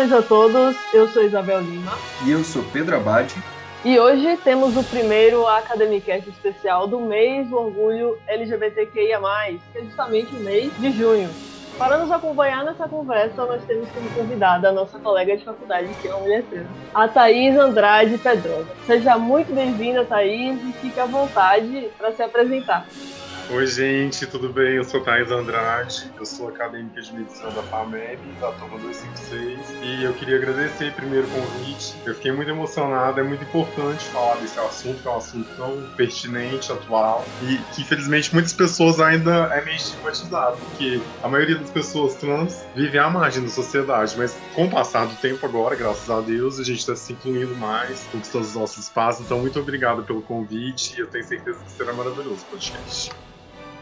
Saudações a todos, eu sou Isabel Lima. E eu sou Pedro Abade. E hoje temos o primeiro Academicast especial do mês do orgulho LGBTQIA+, que é justamente o mês de junho. Para nos acompanhar nessa conversa, nós temos como convidada a nossa colega de faculdade, que é uma mulher trans, a Thaís Andrade Pedrosa. Seja muito bem-vinda, Thaís, e fique à vontade para se apresentar. Oi, gente, tudo bem? Eu sou Thais Andrade, eu sou acadêmica de medicina da FAMEB, da turma 256, e eu queria agradecer primeiro o convite. Eu fiquei muito emocionado, é muito importante falar desse assunto, que é um assunto tão pertinente, atual, e que infelizmente muitas pessoas ainda é meio estigmatizado, porque a maioria das pessoas trans vive à margem da sociedade, mas com o passar do tempo agora, graças a Deus, a gente está se incluindo mais, conquistando os nossos espaços, então muito obrigado pelo convite, e eu tenho certeza que será maravilhoso o podcast.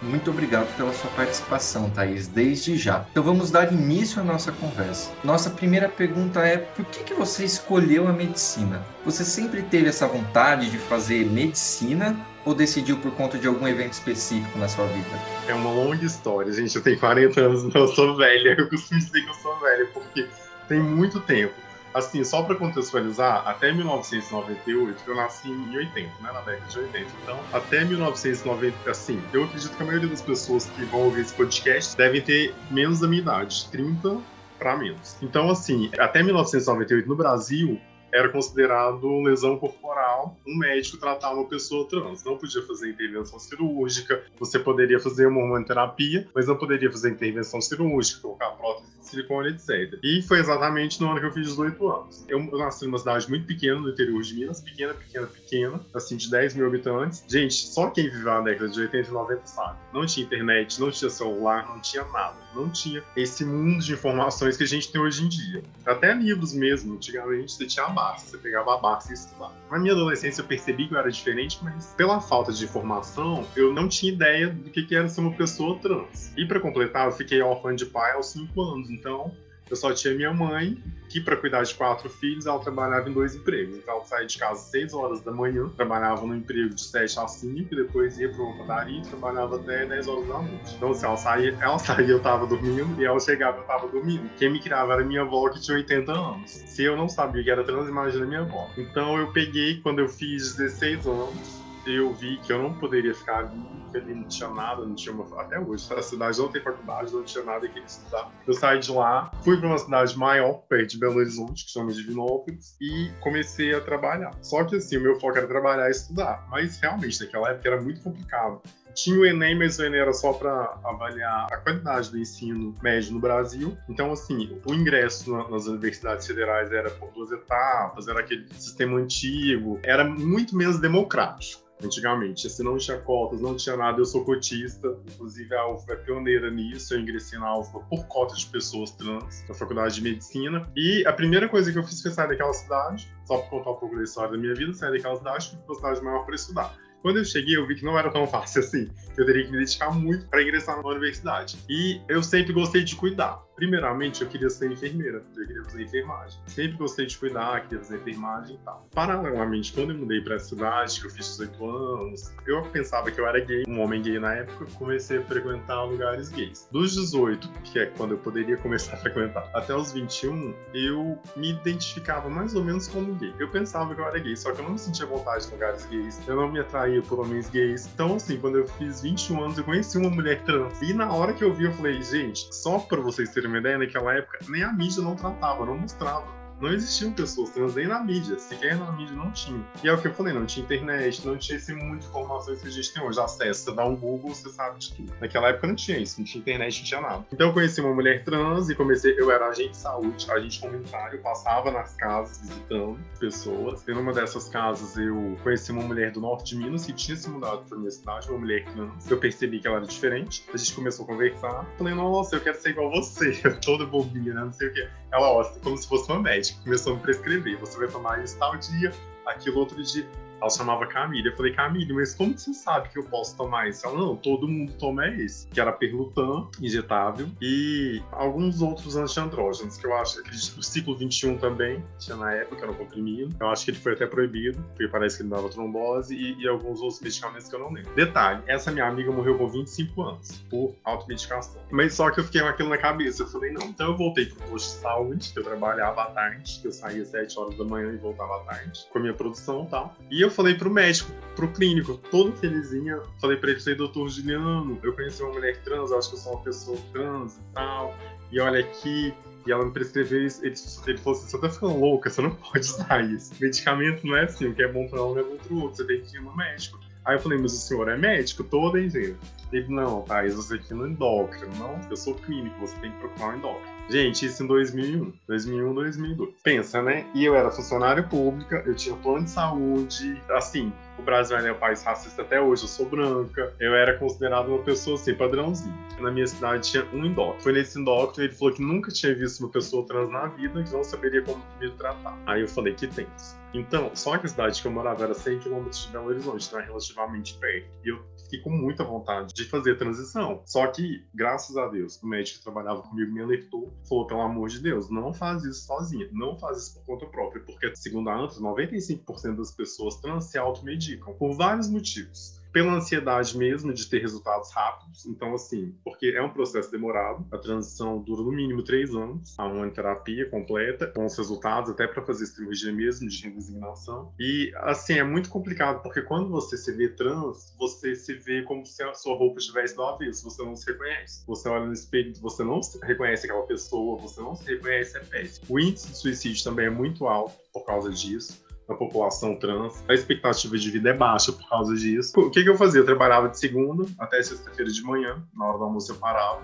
Muito obrigado pela sua participação, Thaís, desde já. Então vamos dar início à nossa conversa. Nossa primeira pergunta é: por que, que você escolheu a medicina? Você sempre teve essa vontade de fazer medicina ou decidiu por conta de algum evento específico na sua vida? É uma longa história, gente. Eu tenho 40 anos, eu sou velha. Eu costumo dizer que eu sou velha, porque tem muito tempo. Assim, só para contextualizar, até 1998, eu nasci em 80, né, na década de 80. Então, até 1990, assim, eu acredito que a maioria das pessoas que vão ouvir esse podcast devem ter menos da minha idade, 30 para menos. Então, assim, até 1998 no Brasil, era considerado lesão corporal um médico tratar uma pessoa trans. Não podia fazer intervenção cirúrgica, você poderia fazer uma hormonoterapia, mas não poderia fazer intervenção cirúrgica, colocar prótese de silicone, etc. E foi exatamente no ano que eu fiz 18 anos. Eu, nasci numa cidade muito pequena, no interior de Minas, pequena, pequena, pequena, assim, de 10 mil habitantes. Gente, só quem viveu na década de 80 e 90 sabe. Não tinha internet, não tinha celular, não tinha nada. Não tinha esse mundo de informações que a gente tem hoje em dia. Até livros mesmo, antigamente você tinha Você pegava a Barça e estudava. Na minha adolescência eu percebi que eu era diferente, mas pela falta de informação, eu não tinha ideia do que era ser uma pessoa trans. E para completar, eu fiquei órfã de pai aos 5 anos, então eu só tinha minha mãe, que para cuidar de quatro filhos, ela trabalhava em dois empregos. Então ela saía de casa às 6 horas da manhã, trabalhava no emprego de 7 às 5, e depois ia para uma padaria e trabalhava até 10 horas da noite. Então, se ela saía, ela saía, eu tava dormindo, e ela chegava, eu tava dormindo. Quem me criava era minha avó, que tinha 80 anos. Se eu não sabia que era trans, imagina minha avó. Então eu peguei, quando eu fiz 16 anos, eu vi que eu não poderia ficar ali, que ali não tinha nada, não tinha uma. Até hoje, a cidade não tem faculdade, não tinha nada que estudar. Eu saí de lá, fui para uma cidade maior, perto de Belo Horizonte, que chama Divinópolis, e comecei a trabalhar. Só que assim, o meu foco era trabalhar e estudar. Mas realmente, naquela época era muito complicado. Tinha o Enem, mas o Enem era só para avaliar a qualidade do ensino médio no Brasil. Então, assim, o ingresso nas universidades federais era por duas etapas, era aquele sistema antigo, era muito menos democrático antigamente. Se não tinha cotas, não tinha nada, eu sou cotista. Inclusive, a UFBA é pioneira nisso. Eu ingressei na UFBA por cota de pessoas trans, na faculdade de medicina. E a primeira coisa que eu fiz foi sair daquela cidade, só para contar um pouco da história da minha vida, sair daquela cidade, fui para uma cidade maior para estudar. Quando eu cheguei, eu vi que não era tão fácil assim. Eu teria que me dedicar muito para ingressar na universidade. E eu sempre gostei de cuidar. Primeiramente, eu queria ser enfermeira, eu queria fazer enfermagem. Sempre gostei de cuidar, queria fazer enfermagem e tal. Paralelamente, quando eu mudei para a cidade, que eu fiz 18 anos, eu pensava que eu era gay, um homem gay na época, comecei a frequentar lugares gays. Dos 18, que é quando eu poderia começar a frequentar, até os 21, eu me identificava mais ou menos como gay. Eu pensava que eu era gay, só que eu não me sentia vontade em lugares gays, eu não me atraía por homens gays. Então, assim, quando eu fiz 21 anos, eu conheci uma mulher trans. E na hora que eu vi, eu falei, gente, só pra vocês terem uma ideia, naquela época, nem a mídia não tratava, não mostrava não existiam pessoas trans nem na mídia, sequer na mídia não tinha. E é o que eu falei, não tinha internet, não tinha esse de informações que a gente tem hoje. Acesso, você dá um Google, você sabe de tudo. Naquela época não tinha isso, não tinha internet, não tinha nada. Então eu conheci uma mulher trans e comecei, eu era agente de saúde, agente comunitário, passava nas casas visitando pessoas. E numa dessas casas eu conheci uma mulher do norte de Minas que tinha se mudado para minha cidade, uma mulher trans. Eu percebi que ela era diferente, a gente começou a conversar. Falei, nossa, eu quero ser igual você, toda bobinha, né? não sei o que. Ela, ó, como se fosse uma médica, começou a me prescrever. Você vai tomar isso tal dia, aquilo outro dia. Ela chamava Camille. Eu falei, Camille, mas como você sabe que eu posso tomar isso? Ela, não, todo mundo toma esse. Que era Perlutan, injetável, e alguns outros antiandrógenos, que eu acho, o ciclo 21 também, tinha na época, era um comprimido. Eu acho que ele foi até proibido, porque parece que ele dava trombose, e, e alguns outros medicamentos que eu não lembro. Detalhe, essa minha amiga morreu com 25 anos, por automedicação. Mas só que eu fiquei com aquilo na cabeça. Eu falei, não. Então eu voltei pro posto de saúde, que eu trabalhava à tarde, que eu saía às 7 horas da manhã e voltava à tarde, com a minha produção e tal. E eu falei pro médico, pro clínico, todo felizinha, falei pra ele, falei, doutor Juliano, eu conheci uma mulher trans, acho que eu sou uma pessoa trans e tal. E olha aqui, e ela me prescreveu isso. Ele, ele falou assim: você tá ficando louca, você não pode usar isso. Medicamento não é assim, o que é bom pra um é bom pro outro, você tem que ir no médico. Aí eu falei, mas o senhor é médico? Todo, gente? Ele, não, Thaís, você aqui no endócrino. Não, eu sou clínico, você tem que procurar um endócrino. Gente, isso em 2001. 2001, 2002. Pensa, né? E eu era funcionário pública, eu tinha plano de saúde, assim, o Brasil é um país racista até hoje, eu sou branca, eu era considerada uma pessoa assim, padrãozinho. Na minha cidade tinha um endócrino. Foi nesse endócrino, ele falou que nunca tinha visto uma pessoa trans na vida, que não saberia como me tratar. Aí eu falei, que tens. Então, só que a cidade que eu morava era 100 km de Belo Horizonte, então é relativamente perto. E eu fiquei com muita vontade de fazer a transição. Só que, graças a Deus, o médico que trabalhava comigo me alertou, falou, pelo amor de Deus, não faz isso sozinha, não faz isso por conta própria, porque, segundo a ANTRA, 95% das pessoas trans se automedicam, por vários motivos pela ansiedade mesmo de ter resultados rápidos. Então, assim, porque é um processo demorado, a transição dura no mínimo três anos, a uma terapia completa, com os resultados, até para fazer cirurgia mesmo de redesignação. E, assim, é muito complicado, porque quando você se vê trans, você se vê como se a sua roupa estivesse do avesso, você não se reconhece. Você olha no espelho, você não reconhece aquela pessoa, você não se reconhece, é péssimo. O índice de suicídio também é muito alto por causa disso da população trans. A expectativa de vida é baixa por causa disso. O que, que eu fazia? Eu trabalhava de segunda até sexta-feira de manhã, na hora do almoço eu parava,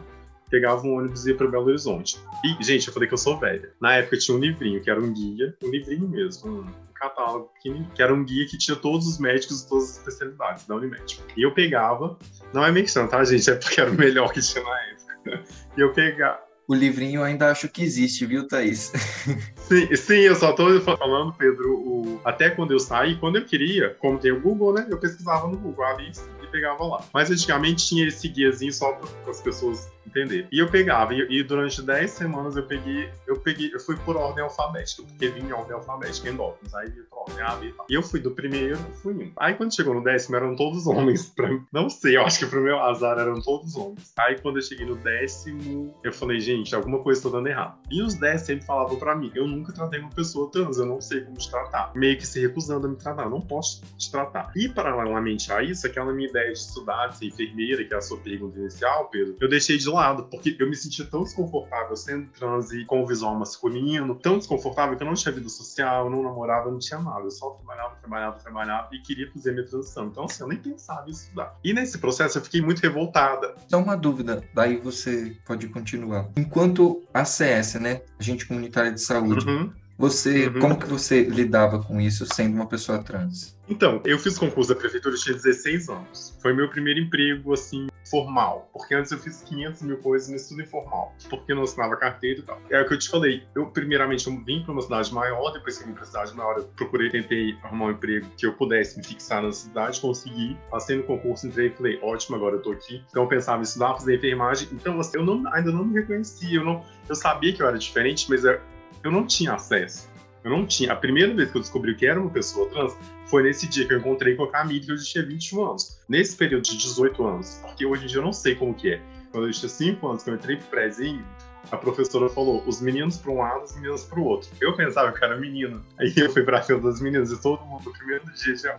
pegava um ônibus e ia para Belo Horizonte. E, gente, eu falei que eu sou velha. Na época tinha um livrinho, que era um guia, um livrinho mesmo, um catálogo que era um guia que tinha todos os médicos de todas as especialidades da Unimed. E eu pegava, não é menção, tá, gente? É porque era o melhor que tinha na época. E eu pegava, o livrinho eu ainda acho que existe, viu, Thaís? Sim, sim eu só tô falando, Pedro, o... até quando eu saí, quando eu queria, como tem o Google, né? Eu pesquisava no Google a lista e pegava lá. Mas antigamente tinha esse guiazinho só para as pessoas entender. E eu pegava, e, e, durante 10 semanas eu peguei, eu peguei, eu fui por ordem alfabética, porque vinha em ordem alfabética endócrinos, aí eu ordem A, e tal. E eu fui do primeiro, fui um. Aí quando chegou no décimo, eram todos homens, pra. Não sei, eu acho que pro meu azar eram todos homens. Aí quando eu cheguei no décimo, eu falei, gente, alguma coisa tá dando errado. E os 10 sempre falavam pra mim, eu nunca tratei uma pessoa trans, eu não sei como te tratar. Meio que se recusando a me tratar, não posso te tratar. E paralelamente a isso, aquela minha ideia de estudar, de ser enfermeira, que é a sua pergunta inicial, Pedro, eu deixei de lado, porque eu me sentia tão desconfortável sendo trans e com o visual masculino, tão desconfortável que eu não tinha vida social, não namorava, não tinha nada. Eu só trabalhava, trabalhava, trabalhava e queria fazer minha transição. Então, assim, eu nem pensava em estudar. E nesse processo eu fiquei muito revoltada. Só uma dúvida, daí você pode continuar. Enquanto a CS, né, Agente Comunitária de Saúde, uhum. Você, uhum. como que você lidava com isso sendo uma pessoa trans? Então, eu fiz concurso da prefeitura, eu tinha 16 anos. Foi meu primeiro emprego, assim, formal. Porque antes eu fiz 500 mil coisas nesse tudo informal. Porque eu não assinava carteira e tal. É o que eu te falei. Eu, primeiramente, eu vim para uma cidade maior. Depois que eu vim para cidade maior, eu procurei, tentei arrumar um emprego que eu pudesse me fixar na cidade. Consegui. Passei no concurso, entrei e falei, ótimo, agora eu tô aqui. Então eu pensava em estudar, fazer enfermagem. Então, assim, eu não, ainda não me reconhecia. Eu, não, eu sabia que eu era diferente, mas eu, eu não tinha acesso. Eu não tinha. A primeira vez que eu descobri que era uma pessoa trans foi nesse dia que eu encontrei com a Camille, que eu tinha 21 anos. Nesse período de 18 anos. Porque hoje em dia eu não sei como que é. Quando eu tinha 5 anos, que eu entrei pro prézinho, a professora falou, os meninos para um lado, os meninos para o outro. Eu pensava que era menino. Aí eu fui para a fila das meninas e todo mundo, no primeiro dia, já,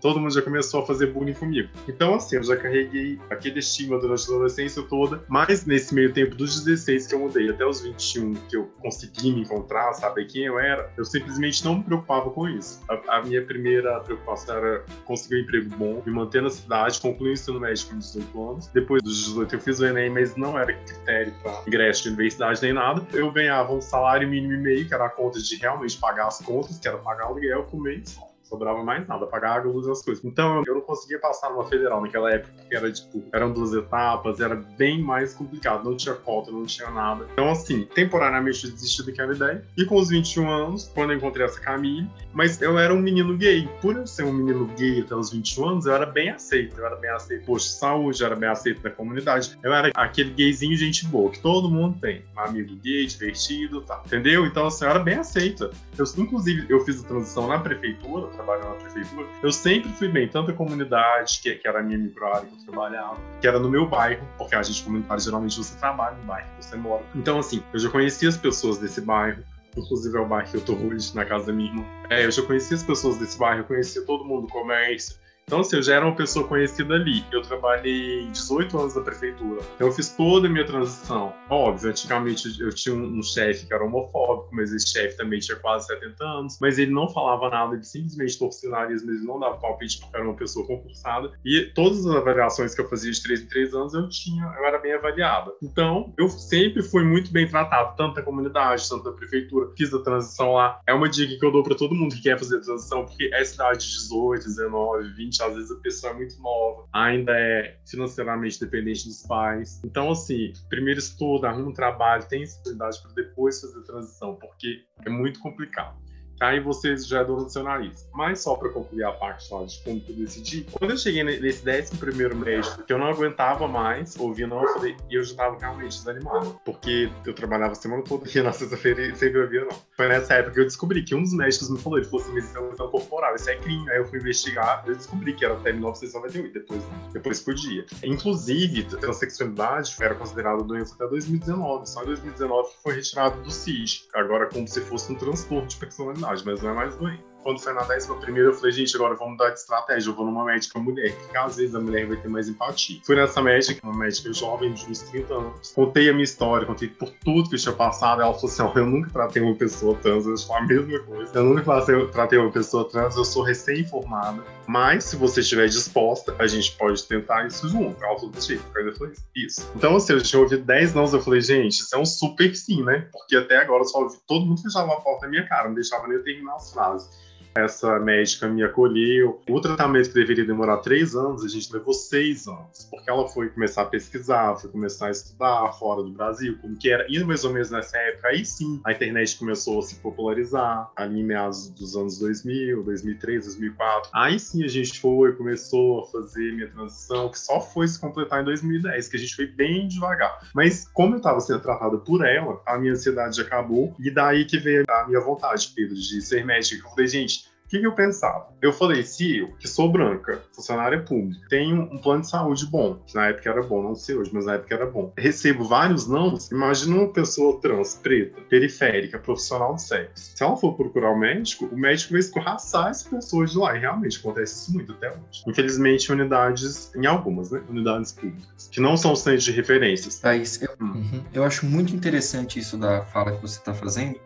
todo mundo já começou a fazer bullying comigo. Então, assim, eu já carreguei aquele estigma durante a adolescência toda, mas nesse meio tempo dos 16 que eu mudei até os 21 que eu consegui me encontrar, saber quem eu era, eu simplesmente não me preocupava com isso. A, a minha primeira preocupação era conseguir um emprego bom, me manter na cidade, concluir o ensino médio com 18 anos. Depois dos 18 eu fiz o Enem, mas não era critério para ingresso de universidade nem nada. Eu ganhava um salário mínimo e meio, que era a conta de realmente pagar as contas, que era pagar aluguel, comer e só sobrava mais nada, pagar água, luz as coisas. Então eu não conseguia passar numa federal naquela época, porque era tipo, eram duas etapas, era bem mais complicado, não tinha cota, não tinha nada. Então, assim, temporariamente eu desisti daquela ideia. E com os 21 anos, quando eu encontrei essa Camille, mas eu era um menino gay. Por eu ser um menino gay até os 21 anos, eu era bem aceito. Eu era bem aceito posto de saúde, eu era bem aceito na comunidade. Eu era aquele gayzinho gente boa, que todo mundo tem. Um amigo gay, divertido, tá. Entendeu? Então, assim, eu era bem aceita. Eu, inclusive, eu fiz a transição na prefeitura, trabalhando na prefeitura. Eu sempre fui bem, tanto a comunidade, que, que era a minha microárea que eu trabalhava, que era no meu bairro, porque a gente comunitária geralmente você trabalha no bairro que você mora. Então, assim, eu já conhecia as pessoas desse bairro, inclusive é o bairro que eu tô hoje, na casa da minha irmã. É, eu já conhecia as pessoas desse bairro, eu conhecia todo mundo do comércio, então, assim, eu já era uma pessoa conhecida ali. Eu trabalhei 18 anos na prefeitura. Então, eu fiz toda a minha transição. Óbvio, antigamente eu tinha um, um chefe que era homofóbico, mas esse chefe também tinha quase 70 anos. Mas ele não falava nada, ele simplesmente torcia o nariz, mas ele não dava palpite porque era uma pessoa concursada. E todas as avaliações que eu fazia de 3 em 3 anos, eu tinha, eu era bem avaliada. Então, eu sempre fui muito bem tratado, tanto da comunidade, tanto da prefeitura. Fiz a transição lá. É uma dica que eu dou para todo mundo que quer fazer transição, porque é cidade de 18, 19, 20 às vezes a pessoa é muito nova, ainda é financeiramente dependente dos pais. Então, assim, primeiro estuda, arruma um trabalho, tem estabilidade para depois fazer a transição, porque é muito complicado aí você já é dono do seu nariz. Mas só para concluir a parte lá de como eu decidi, quando eu cheguei nesse 11 primeiro médico, que eu não aguentava mais ouvir não, eu falei, e eu já estava realmente desanimado, porque eu trabalhava a semana toda e na sexta-feira sempre ouvia não. Foi nessa época que eu descobri que um dos médicos me falou, ele falou assim, isso é lesão corporal, isso é crime. Aí eu fui investigar, eu descobri que era até 1998, depois, depois podia. Inclusive, transexualidade era considerada doença até 2019, só em 2019 foi retirado do CID, agora como se fosse um transtorno de personalidade mas não é mais doente quando foi na décima primeira, eu falei, gente, agora vamos mudar de estratégia. Eu vou numa médica mulher, porque às vezes a mulher vai ter mais empatia. Fui nessa médica, uma médica jovem de uns 30 anos. Contei a minha história, contei por tudo que eu tinha passado. Ela falou assim: oh, eu nunca tratei uma pessoa trans, eu falei a mesma coisa. Eu nunca tratei uma pessoa trans, eu sou recém-informada. Mas se você estiver disposta, a gente pode tentar isso junto. Ela falou, tipo, eu falei, isso. Então, assim, eu tinha ouvido 10 não, eu falei, gente, isso é um super sim, né? Porque até agora eu só ouvi todo mundo fechava a porta na minha cara, não deixava nem eu terminar as frases. Essa médica me acolheu. O tratamento que deveria demorar três anos, a gente levou seis anos, porque ela foi começar a pesquisar, foi começar a estudar fora do Brasil, como que era. E mais ou menos nessa época, aí sim, a internet começou a se popularizar, ali em meados dos anos 2000, 2003, 2004. Aí sim a gente foi, começou a fazer minha transição, que só foi se completar em 2010, que a gente foi bem devagar. Mas como eu estava sendo tratada por ela, a minha ansiedade acabou, e daí que veio a minha vontade, Pedro, de ser médica. Eu falei, gente, que, que eu pensava? Eu falei, se eu, que sou branca, funcionária pública, tenho um plano de saúde bom, que na época era bom, não sei hoje, mas na época era bom, recebo vários não, imagina uma pessoa trans, preta, periférica, profissional de sexo. Se ela for procurar o médico, o médico vai escorraçar as pessoas de lá, e realmente acontece isso muito até hoje. Infelizmente, unidades, em algumas, né, unidades públicas, que não são centros de referências. Thaís, eu, hum. uhum, eu acho muito interessante isso da fala que você está fazendo,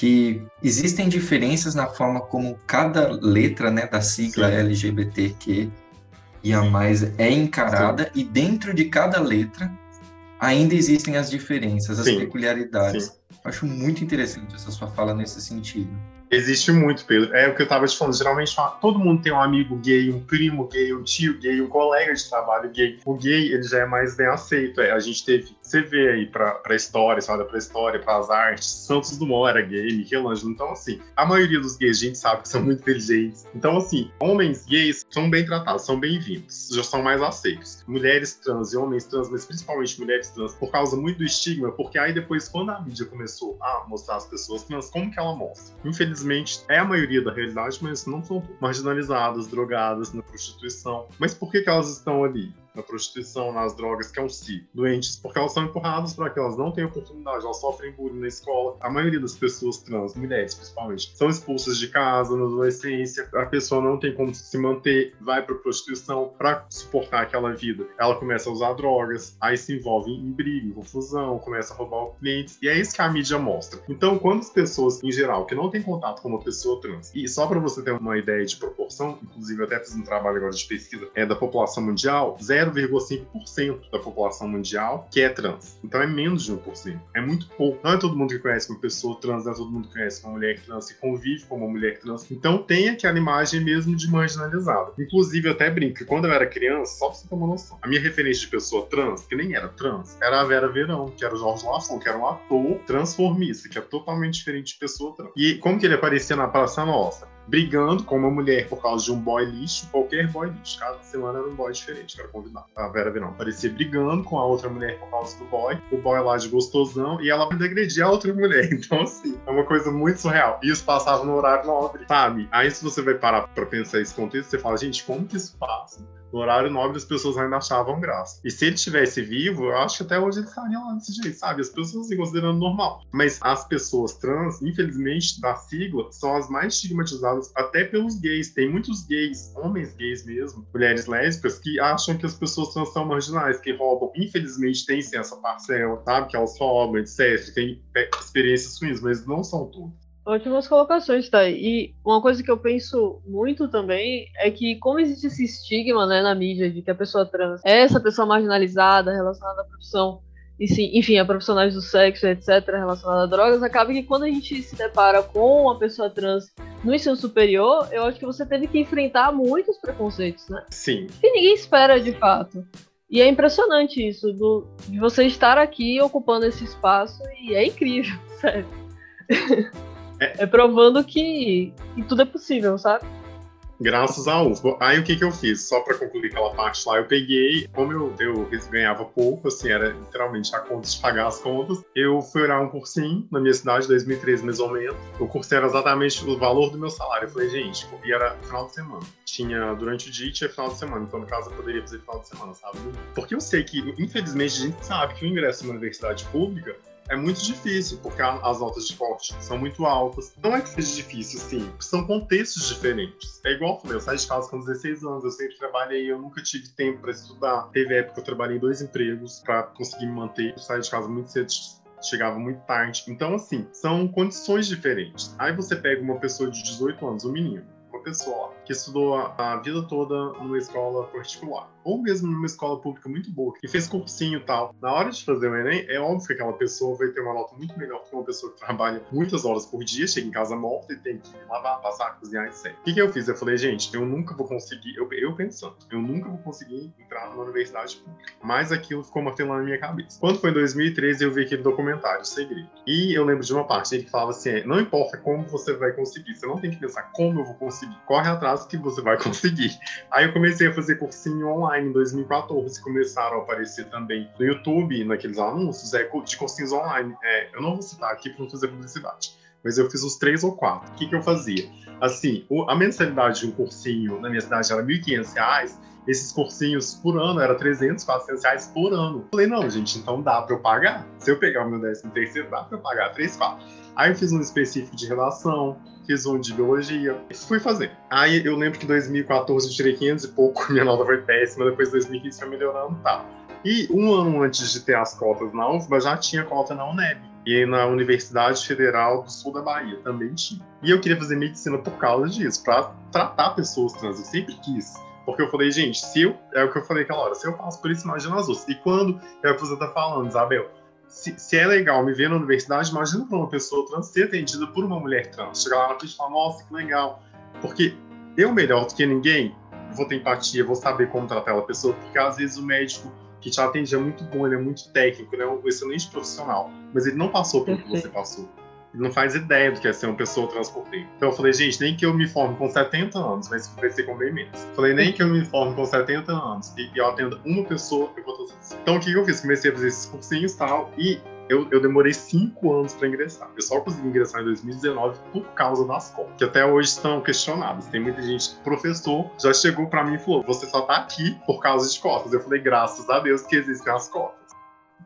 que existem diferenças na forma como cada letra né, da sigla Sim. LGBTQ e a mais é encarada Sim. e dentro de cada letra ainda existem as diferenças, as Sim. peculiaridades. Acho muito interessante essa sua fala nesse sentido. Existe muito, Pedro. É o que eu tava te falando. Geralmente, todo mundo tem um amigo gay, um primo gay, um tio gay, um colega de trabalho gay. O gay, ele já é mais bem aceito. É, a gente teve, você vê aí pra, pra história, você olha pra história, pras artes, Santos Dumont era gay, Michelangelo. Então, assim, a maioria dos gays a gente sabe que são muito inteligentes. Então, assim, homens gays são bem tratados, são bem-vindos, já são mais aceitos. Mulheres trans e homens trans, mas principalmente mulheres trans, por causa muito do estigma, porque aí depois, quando a mídia começou a mostrar as pessoas trans, como que ela mostra? Infelizmente, é a maioria da realidade, mas não são marginalizadas, drogadas na prostituição. Mas por que, que elas estão ali? Na prostituição, nas drogas, que é um ciclo. Doentes porque elas são empurradas para que elas não tenham oportunidade, elas sofrem bullying na escola. A maioria das pessoas trans, mulheres principalmente, são expulsas de casa na adolescência. A pessoa não tem como se manter, vai para prostituição para suportar aquela vida. Ela começa a usar drogas, aí se envolve em briga, em confusão, começa a roubar clientes. E é isso que a mídia mostra. Então, quando as pessoas, em geral, que não têm contato com uma pessoa trans, e só para você ter uma ideia de proporção, inclusive eu até fiz um trabalho agora de pesquisa, é da população mundial, 0 0,5% da população mundial que é trans. Então é menos de 1%. É muito pouco. Não é todo mundo que conhece uma pessoa trans, não é todo mundo que conhece uma mulher trans e convive com uma mulher trans. Então tem aquela imagem mesmo de marginalizada. Inclusive, eu até brinco que quando eu era criança, só pra você ter uma noção, a minha referência de pessoa trans, que nem era trans, era a Vera Verão, que era o Jorge Lafon, que era um ator transformista, que é totalmente diferente de pessoa trans. E como que ele aparecia na Praça Nossa? Brigando com uma mulher por causa de um boy lixo, qualquer boy lixo. Cada semana era um boy diferente, que era convidado. A Vera Verão parecia brigando com a outra mulher por causa do boy, o boy lá de gostosão, e ela vai a outra mulher. Então, assim, é uma coisa muito surreal. E isso passava no horário nobre, sabe? Aí, se você vai parar pra pensar esse contexto, você fala, gente, como que isso passa? No horário nobre as pessoas ainda achavam graça. E se ele estivesse vivo, eu acho que até hoje ele estaria lá desse jeito, sabe? As pessoas se considerando normal. Mas as pessoas trans, infelizmente, da sigla, são as mais estigmatizadas até pelos gays. Tem muitos gays, homens gays mesmo, mulheres lésbicas, que acham que as pessoas trans são marginais, que roubam. Infelizmente tem sim essa parcela, sabe? Que elas roubam, etc. Tem experiências ruins, mas não são todas. Ótimas colocações, tá? E uma coisa que eu penso muito também é que como existe esse estigma, né, na mídia de que a pessoa trans é essa pessoa marginalizada relacionada à profissão, e sim, enfim, a profissionais do sexo, etc, relacionada a drogas, acaba que quando a gente se depara com uma pessoa trans no ensino superior, eu acho que você teve que enfrentar muitos preconceitos, né? Sim. Que ninguém espera de fato. E é impressionante isso, do, de você estar aqui ocupando esse espaço, e é incrível, sério. É, é provando que, que tudo é possível, sabe? Graças a UFBA. Aí o que que eu fiz? Só para concluir aquela parte lá, eu peguei, como eu, eu ganhava pouco, assim, era literalmente a conta de pagar as contas, eu fui orar um cursinho na minha cidade, 2013 mais ou menos. O curso era exatamente o valor do meu salário. Eu falei, gente, e era final de semana. Tinha durante o dia e tinha final de semana. Então, no caso, eu poderia fazer final de semana, sabe? Porque eu sei que, infelizmente, a gente sabe que o ingresso numa universidade pública é muito difícil, porque as notas de corte são muito altas. Não é que seja difícil, sim, são contextos diferentes. É igual eu saí de casa com 16 anos, eu sempre trabalhei, eu nunca tive tempo para estudar. Teve época que eu trabalhei em dois empregos para conseguir me manter. Eu saí de casa muito cedo, chegava muito tarde. Então, assim, são condições diferentes. Aí você pega uma pessoa de 18 anos, um menino, uma pessoa que estudou a, a vida toda numa escola particular ou mesmo numa escola pública muito boa, e fez cursinho e tal, na hora de fazer o Enem, é óbvio que aquela pessoa vai ter uma nota muito melhor que uma pessoa que trabalha muitas horas por dia, chega em casa morta e tem que lavar, passar, cozinhar, etc. O que, que eu fiz? Eu falei, gente, eu nunca vou conseguir, eu, eu pensando, eu nunca vou conseguir entrar numa universidade pública. Mas aquilo ficou martelando na minha cabeça. Quando foi em 2013, eu vi aquele documentário, Segredo. E eu lembro de uma parte que falava assim: não importa como você vai conseguir, você não tem que pensar como eu vou conseguir, corre atrás que você vai conseguir. Aí eu comecei a fazer cursinho online online em 2014 começaram a aparecer também no YouTube, naqueles anúncios, é, de cursinhos online. É, eu não vou citar aqui para não fazer publicidade, mas eu fiz os três ou quatro. O que, que eu fazia? Assim, a mensalidade de um cursinho na minha cidade era R$ 1.500, esses cursinhos por ano era 300, 400 reais por ano. Eu falei, não, gente, então dá para eu pagar. Se eu pegar o meu décimo terceiro, dá para eu pagar 3, 4. Aí fiz um específico de relação, fiz um de biologia, fui fazer. Aí eu lembro que em 2014 eu tirei 500 e pouco, minha nota foi péssima, depois em 2015 foi melhorando, tá. E um ano antes de ter as cotas na UFBA, já tinha cota na UNEB. E na Universidade Federal do Sul da Bahia também tinha. E eu queria fazer medicina por causa disso, para tratar pessoas trans. Eu sempre quis. Porque eu falei, gente, se eu. É o que eu falei aquela hora, se eu passo por isso, imagina as outras. E quando é o que você tá falando, Isabel, se, se, é legal me ver na universidade, imagina para uma pessoa trans ser atendida por uma mulher trans. Chegar lá na frente e falar, nossa, que legal. Porque eu, melhor do que ninguém, vou ter empatia, vou saber como tratar aquela pessoa, porque às vezes o médico que te atende é muito bom, ele é muito técnico, ele é um excelente profissional, mas ele não passou pelo que você passou não faz ideia do que é ser uma pessoa transportista. Então eu falei, gente, nem que eu me forme com 70 anos, mas ser com bem menos. Falei, nem que eu me forme com 70 anos e eu atenda uma pessoa, eu vou isso. Então o que eu fiz? Comecei a fazer esses cursinhos e tal, e eu, eu, demorei cinco anos para ingressar. Eu só consegui ingressar em 2019 por causa das cotas, que até hoje estão questionadas. Tem muita gente, professor, já chegou para mim e falou: você só tá aqui por causa de cotas. Eu falei: graças a Deus que existem as cotas.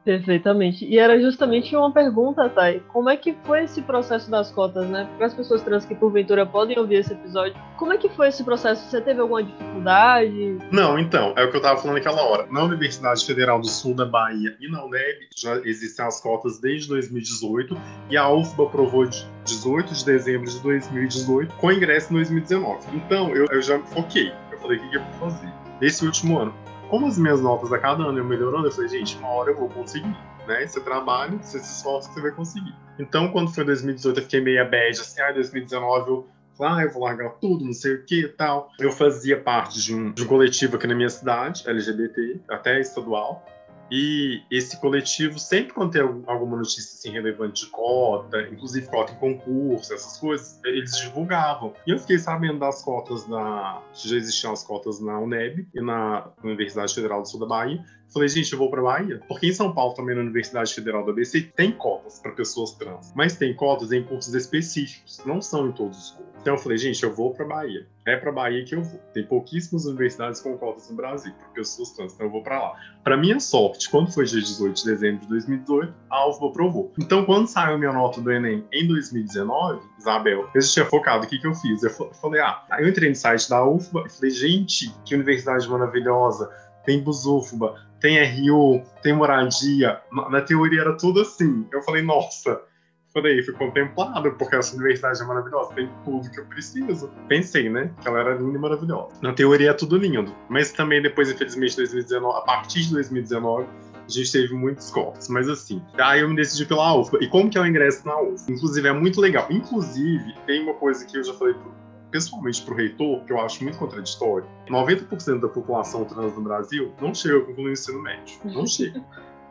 Perfeitamente. E era justamente uma pergunta, Thay. Como é que foi esse processo das cotas, né? Para as pessoas trans que porventura podem ouvir esse episódio, como é que foi esse processo? Você teve alguma dificuldade? Não, então, é o que eu estava falando naquela hora. Na Universidade Federal do Sul da Bahia e na UNEB já existem as cotas desde 2018 e a UFBA aprovou de 18 de dezembro de 2018 com ingresso em 2019. Então, eu, eu já foquei. Eu falei, o que, que eu vou fazer? Nesse último ano, Como as minhas notas a cada ano iam melhorando, eu falei, gente, uma hora eu vou conseguir. Né? Você trabalha, você se esforça, você vai conseguir. Então, quando foi 2018, eu fiquei meio bad, assim, ah, 2019 eu ah, eu vou largar tudo, não sei o que e tal. Eu fazia parte de um, de um coletivo aqui na minha cidade, LGBT, até estadual. E esse coletivo, sempre quando tem alguma notícia assim, relevante de cota, inclusive cota em concurso, essas coisas, eles divulgavam. E eu fiquei sabendo das cotas da. Já existiam as cotas na UNEB e na Universidade Federal do Sul da Bahia. Falei, gente, eu vou para Bahia. Porque em São Paulo, também na Universidade Federal da ABC, tem cotas para pessoas trans. Mas tem cotas em cursos específicos, não são em todos os cursos. Então eu falei, gente, eu vou para Bahia. É para Bahia que eu vou. Tem pouquíssimas universidades com cotas no Brasil para pessoas trans, então eu vou para lá. Para minha sorte, quando foi dia 18 de dezembro de 2018, a UFBA aprovou. Então, quando saiu minha nota do Enem em 2019, Isabel, eu já tinha focado. O que, que eu fiz? Eu falei, ah, eu entrei no site da UFBA e falei, gente, que universidade maravilhosa. Tem Busufba, tem RU, tem moradia. Na teoria era tudo assim. Eu falei, nossa. Falei, fui contemplado, porque essa universidade é maravilhosa, tem tudo que eu preciso. Pensei, né? Que ela era linda e maravilhosa. Na teoria é tudo lindo. Mas também depois, infelizmente, 2019, a partir de 2019, a gente teve muitos cortes, mas assim, aí eu me decidi pela UFBA. E como que é o ingresso na UFBA? Inclusive, é muito legal. Inclusive, tem uma coisa que eu já falei pessoalmente para o reitor, que eu acho muito contraditório, 90% da população trans no Brasil não chega a concluir o ensino médio. Não chega.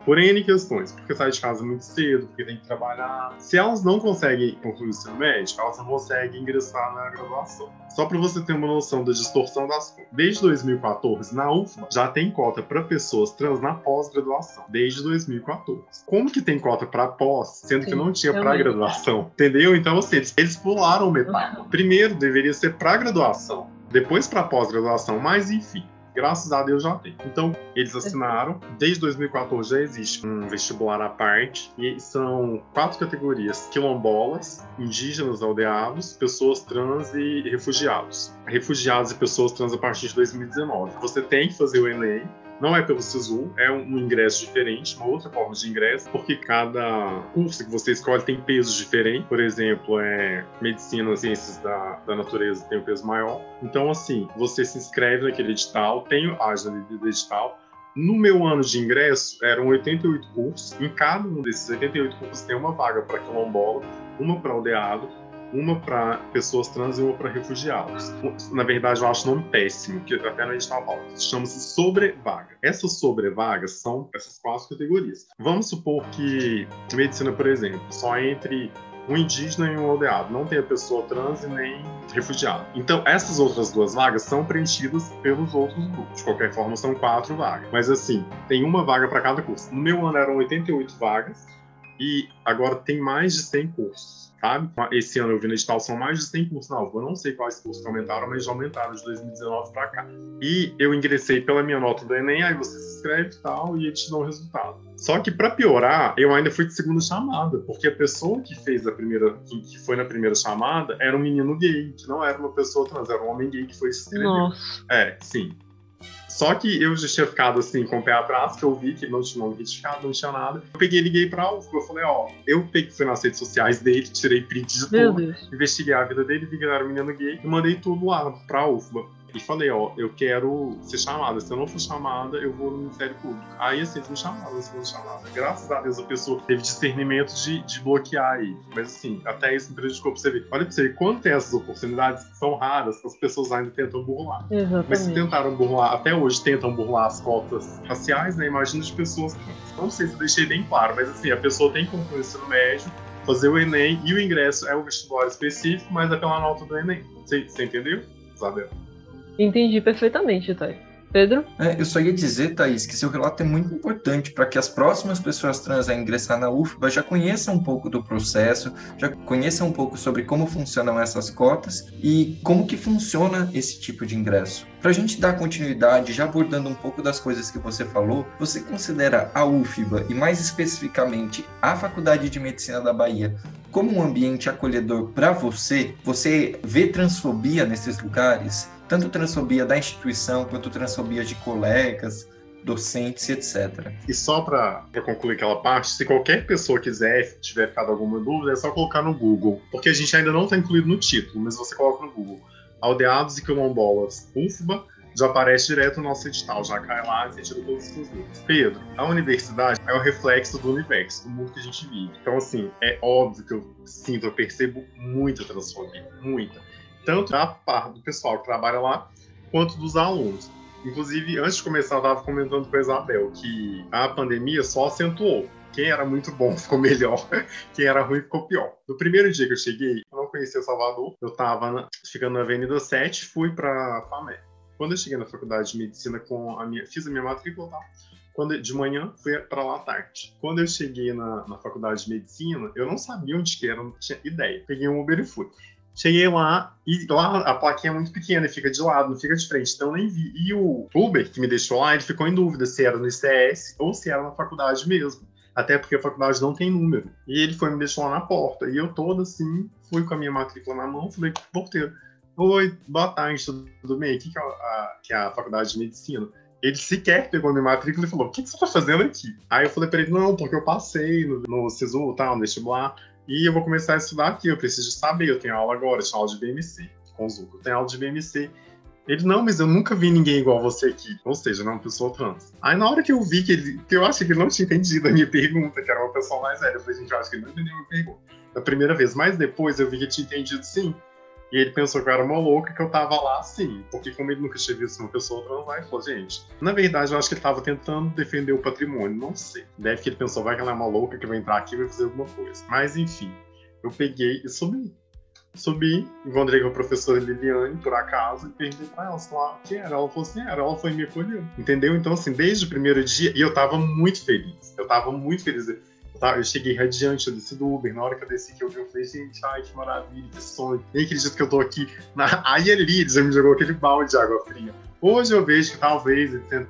Por N questões, porque sai de casa muito cedo, porque tem que trabalhar. Se elas não conseguem concluir o ensino médio, elas não conseguem ingressar na graduação. Só para você ter uma noção da distorção das coisas. Desde 2014, na UFMA, já tem cota para pessoas trans na pós-graduação. Desde 2014. Como que tem cota para pós, sendo Sim, que não tinha para graduação? Entendeu? Então, assim, eles, eles pularam metade. Primeiro, deveria ser para graduação depois para pós-graduação, mas enfim graças a Deus já tem. Então, eles assinaram. Desde 2014 já existe um vestibular à parte. E são quatro categorias: quilombolas, indígenas aldeados, pessoas trans e refugiados. Refugiados e pessoas trans a partir de 2019. Você tem que fazer o Enem não é pelo SISU, é um ingresso diferente, uma outra forma de ingresso, porque cada curso que você escolhe tem pesos diferentes. Por exemplo, é medicina, ciências da, da natureza tem um peso maior. Então, assim, você se inscreve naquele edital, tem a página do edital, no meu ano de ingresso, eram 88 cursos. Em cada um desses 88 cursos tem uma vaga para quilombola, uma para aldeado, uma para pessoas trans e uma para refugiados. Na verdade, eu acho o nome péssimo, que até no edital fala. Chama-se sobrevaga. Essas sobrevagas são essas quatro categorias. Vamos supor que medicina, por exemplo, só entre um indígena e um aldeado, não tem a pessoa trans e nem refugiado. Então, essas outras duas vagas são preenchidas pelos outros grupos. De qualquer forma, são quatro vagas. Mas, assim, tem uma vaga para cada curso. No meu ano eram 88 vagas e agora tem mais de 100 cursos sabe? Esse ano eu vi no edital são mais de 100 cursos novos. Eu não sei quais cursos aumentaram, mas já aumentaram de 2019 para cá. E eu ingressei pela minha nota do Enem, aí você se inscreve e tal, e eles te dão o resultado. Só que para piorar, eu ainda fui de segunda chamada, porque a pessoa que fez a primeira, que foi na primeira chamada, era um menino gay, que não era uma pessoa trans, era um homem gay que foi inscrever. Nossa. É, sim. Só que eu já tinha ficado assim com o pé atrás, que eu vi que não tinha nome retificado, não tinha nada. Eu peguei e liguei pra UFBA. Eu falei, ó, eu peguei, fui nas redes sociais dele, tirei print de tudo, investiguei a vida dele, vi que ele era um menino gay e mandei tudo lá pra UFBA e falei, ó, eu quero ser chamada. Se eu não for chamada, eu vou no Ministério Público. Aí, assim, eles me chamaram, eles foram chamadas. Graças a Deus, a pessoa teve discernimento de, de bloquear aí. Mas, assim, até isso me prejudicou pra você ver. Olha pra você ver, quando tem essas oportunidades, são raras, as pessoas ainda tentam burlar. Exatamente. Mas se tentaram burlar, até hoje tentam burlar as cotas raciais, né? Imagina de pessoas. Não sei se eu deixei bem claro, mas, assim, a pessoa tem que concluir o ensino médio, fazer o Enem e o ingresso é um vestibular específico, mas é pela nota do Enem. Você, você entendeu, Isabel? Entendi perfeitamente, Thay. Pedro? É, eu só ia dizer, Thaís, que seu relato é muito importante para que as próximas pessoas trans a ingressar na UFBA já conheçam um pouco do processo, já conheçam um pouco sobre como funcionam essas cotas e como que funciona esse tipo de ingresso. Para a gente dar continuidade, já abordando um pouco das coisas que você falou, você considera a UFBA e mais especificamente a Faculdade de Medicina da Bahia como um ambiente acolhedor para você? Você vê transfobia nesses lugares? Tanto transfobia da instituição quanto transfobia de colegas, docentes, etc. E só para concluir aquela parte, se qualquer pessoa quiser, tiver ficado alguma dúvida, é só colocar no Google, porque a gente ainda não está incluído no título, mas você coloca no Google. Aldeados e quilombolas UFBA, já aparece direto no nosso edital, já cai lá e você tira todos os seus livros. Pedro, a universidade é o reflexo do universo, do mundo que a gente vive. Então, assim, é óbvio que eu sinto, eu percebo muita transfobia, muita. Tanto da parte do pessoal que trabalha lá, quanto dos alunos. Inclusive, antes de começar, eu estava comentando com a Isabel que a pandemia só acentuou. Quem era muito bom ficou melhor, quem era ruim ficou pior. No primeiro dia que eu cheguei, eu não conhecia Salvador, eu estava ficando na Avenida 7, fui para FAME. Quando eu cheguei na faculdade de medicina com a minha, fiz a minha matrícula, tá? Quando, de manhã, fui para lá à tarde. Quando eu cheguei na, na faculdade de medicina, eu não sabia onde que era, não tinha ideia. Peguei um Uber e fui. Cheguei lá e lá a plaquinha é muito pequena, fica de lado, não fica de frente, então nem vi. E o Uber que me deixou lá, ele ficou em dúvida se era no ICS ou se era na faculdade mesmo. Até porque a faculdade não tem número. E ele foi me deixou lá na porta. E eu todo assim, fui com a minha matrícula na mão, falei, porteiro, oi, boa tarde, tudo bem? Aqui que é a, que é a faculdade de medicina. Ele sequer pegou minha matrícula e falou: O que, que você está fazendo aqui? Aí eu falei para ele: Não, porque eu passei no, no SISU, tal, no vestibular. E eu vou começar a estudar aqui, eu preciso saber, eu tenho aula agora, eu tenho aula de BMC, com o Zuko, eu tenho aula de BMC. Ele, não, mas eu nunca vi ninguém igual você aqui. Ou seja, não, uma pessoa trans. Aí na hora que eu vi que ele, que eu acho que ele não tinha entendido a minha pergunta, que era uma pessoa mais velha, eu falei, gente, eu acho que ele não entendeu a minha pergunta. Da primeira vez, mas depois eu vi que tinha entendido sim. E ele pensou que eu era uma louca, que eu tava lá assim. Porque como ele nunca tinha visto uma pessoa transar, ele falou, gente, na verdade eu acho que ele tava tentando defender o patrimônio, não sei. Deve que ele pensou, vai que ela é uma louca que vai entrar aqui e vai fazer alguma coisa. Mas enfim, eu peguei e subi. Subi, encontrei com a professora Liliane, por acaso, e perguntei pra ela, lá, quem era? Ela falou assim, era, ela foi me acolheu. Entendeu? Então, assim, desde o primeiro dia, e eu tava muito feliz. Eu tava muito feliz. Tá? Eu cheguei radiante, eu desci do Uber. Na hora que eu desci, que eu vi, eu falei, gente, ai, que maravilha, que sonho. Nem acredito que eu tô aqui. Na... Aí ele já me jogou aquele balde de água fria. Hoje eu vejo que talvez ele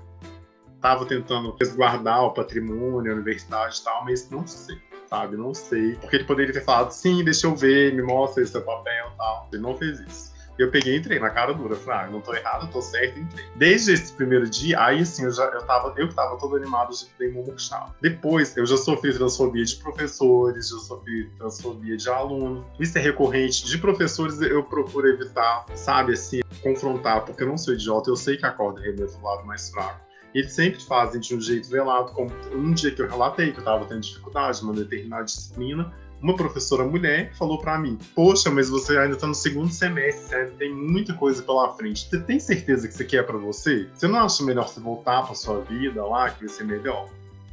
tava tentando resguardar o patrimônio, a universidade e tal, mas não sei sabe? Não sei. Porque ele poderia ter falado, sim, deixa eu ver, me mostra esse seu papel e tal. Ele não fez isso. Eu peguei e entrei na cara dura. Falei, ah, não tô errado, tô certo, entrei. Desde esse primeiro dia, aí assim, eu já eu tava, eu tava todo animado, de um murchado. Depois, eu já sofri transfobia de professores, já sofri transfobia de alunos. Isso é recorrente. De professores, eu procuro evitar, sabe, assim, confrontar, porque eu não sou idiota, eu sei que a corda arrebenta do lado mais fraco eles sempre fazem de um jeito velado, como um dia que eu relatei que eu estava tendo dificuldade numa determinada disciplina, uma professora mulher falou para mim: Poxa, mas você ainda está no segundo semestre, ainda tem muita coisa pela frente. Você tem certeza que isso aqui é para você? Você não acha melhor você voltar para sua vida lá, que vai ser melhor?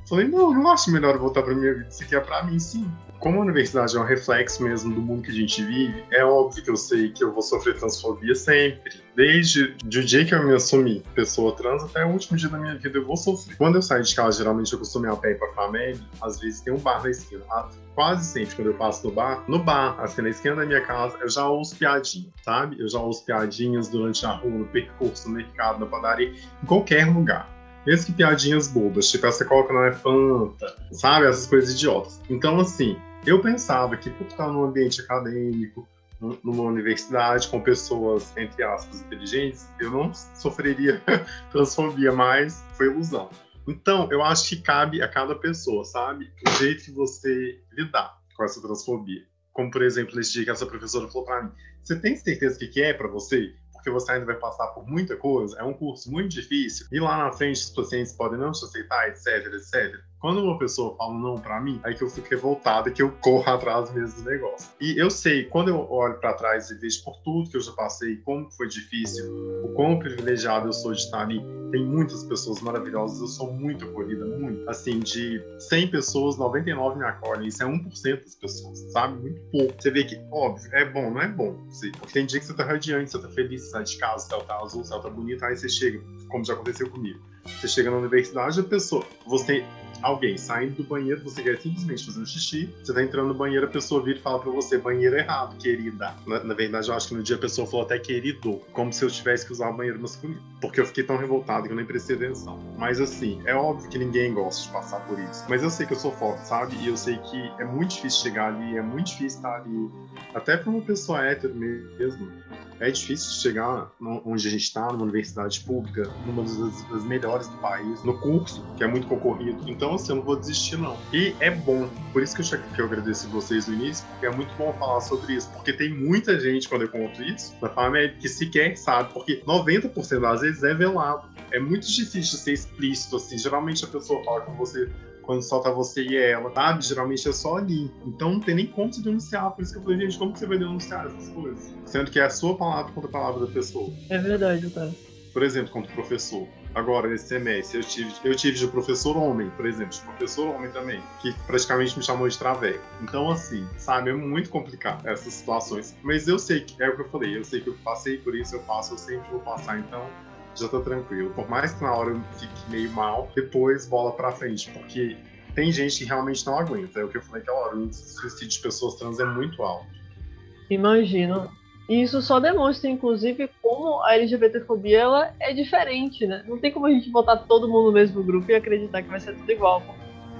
Falei: Não, não acho melhor voltar para minha vida. Isso aqui é para mim, sim como a universidade é um reflexo mesmo do mundo que a gente vive, é óbvio que eu sei que eu vou sofrer transfobia sempre. Desde o dia que eu me assumi pessoa trans até o último dia da minha vida eu vou sofrer. Quando eu saio de casa, geralmente eu costumo ir a pé para a família, às vezes tem um bar na esquina. Ah, quase sempre quando eu passo no bar, no bar, assim, na esquina da minha casa, eu já ouço piadinhas, sabe? Eu já ouço piadinhas durante a rua, no percurso, no mercado, na padaria, em qualquer lugar mesmo que piadinhas bobas, tipo essa coca não é Fanta, sabe? Essas coisas idiotas. Então, assim, eu pensava que por estar num ambiente acadêmico, numa universidade com pessoas, entre aspas, inteligentes, eu não sofreria transfobia, mas foi ilusão. Então, eu acho que cabe a cada pessoa, sabe? O jeito que você lidar com essa transfobia. Como, por exemplo, esse dia que essa professora falou para mim: Você tem certeza que, que é para você? Porque você ainda vai passar por muita coisa, é um curso muito difícil, e lá na frente os pacientes podem não te aceitar, etc, etc. Quando uma pessoa fala não para mim, aí que eu fico revoltado, que eu corro atrás mesmo do negócio. E eu sei, quando eu olho para trás e vejo por tudo que eu já passei, como foi difícil, o quão privilegiado eu sou de estar ali, tem muitas pessoas maravilhosas, eu sou muito acolhida, muito. Assim, de 100 pessoas, 99 me acolhem, isso é 1% das pessoas, sabe? Muito pouco. Você vê que, óbvio, é bom, não é bom. Porque tem dia que você tá radiante, você tá feliz, você sai de casa, o céu tá azul, o céu tá bonito, aí você chega, como já aconteceu comigo. Você chega na universidade, a pessoa, você alguém saindo do banheiro, você quer simplesmente fazer um xixi, você tá entrando no banheiro, a pessoa vira e fala pra você, banheiro errado, querida. Na, na, verdade, eu acho que no dia a pessoa falou até querido, como se eu tivesse que usar o banheiro masculino. Porque eu fiquei tão revoltado que eu nem prestei atenção. Mas assim, é óbvio que ninguém gosta de passar por isso. Mas eu sei que eu sou forte, sabe? E eu sei que é muito difícil chegar ali, é muito difícil estar ali. Até pra uma pessoa hétero mesmo é difícil chegar onde a gente está, numa universidade pública, numa das, das, melhores do país, no curso, que é muito concorrido. Então, assim, eu não vou desistir, não. E é bom, por isso que eu, que eu vocês no início, porque é muito bom falar sobre isso, porque tem muita gente, quando eu conto isso, da família que sequer sabe, porque 90% das vezes é velado. É muito difícil ser explícito, assim. Geralmente a pessoa fala com você quando só tá você e ela, sabe? Geralmente é só ali. Então não tem nem como se denunciar. Por isso que eu falei, gente, como que você vai denunciar essas coisas? Sendo que é a sua palavra contra a palavra da pessoa. É verdade, cara. Por exemplo, contra o professor. Agora, nesse semestre, eu tive, eu tive de professor homem, por exemplo, de professor homem também, que praticamente me chamou de traveco. Então, assim, sabe, é muito complicado essas situações. Mas eu sei que, é o que eu falei, eu sei que eu passei por isso, eu passo, eu sempre vou passar. Então, já tô tranquilo. Por mais que na hora eu fique meio mal, depois bola pra frente, porque tem gente que realmente não aguenta. É o que eu falei aquela hora, o índice de suicídio de pessoas trans é muito alto. Imagino. E isso só demonstra, inclusive, como a LGBTfobia ela é diferente, né? Não tem como a gente botar todo mundo no mesmo grupo e acreditar que vai ser tudo igual.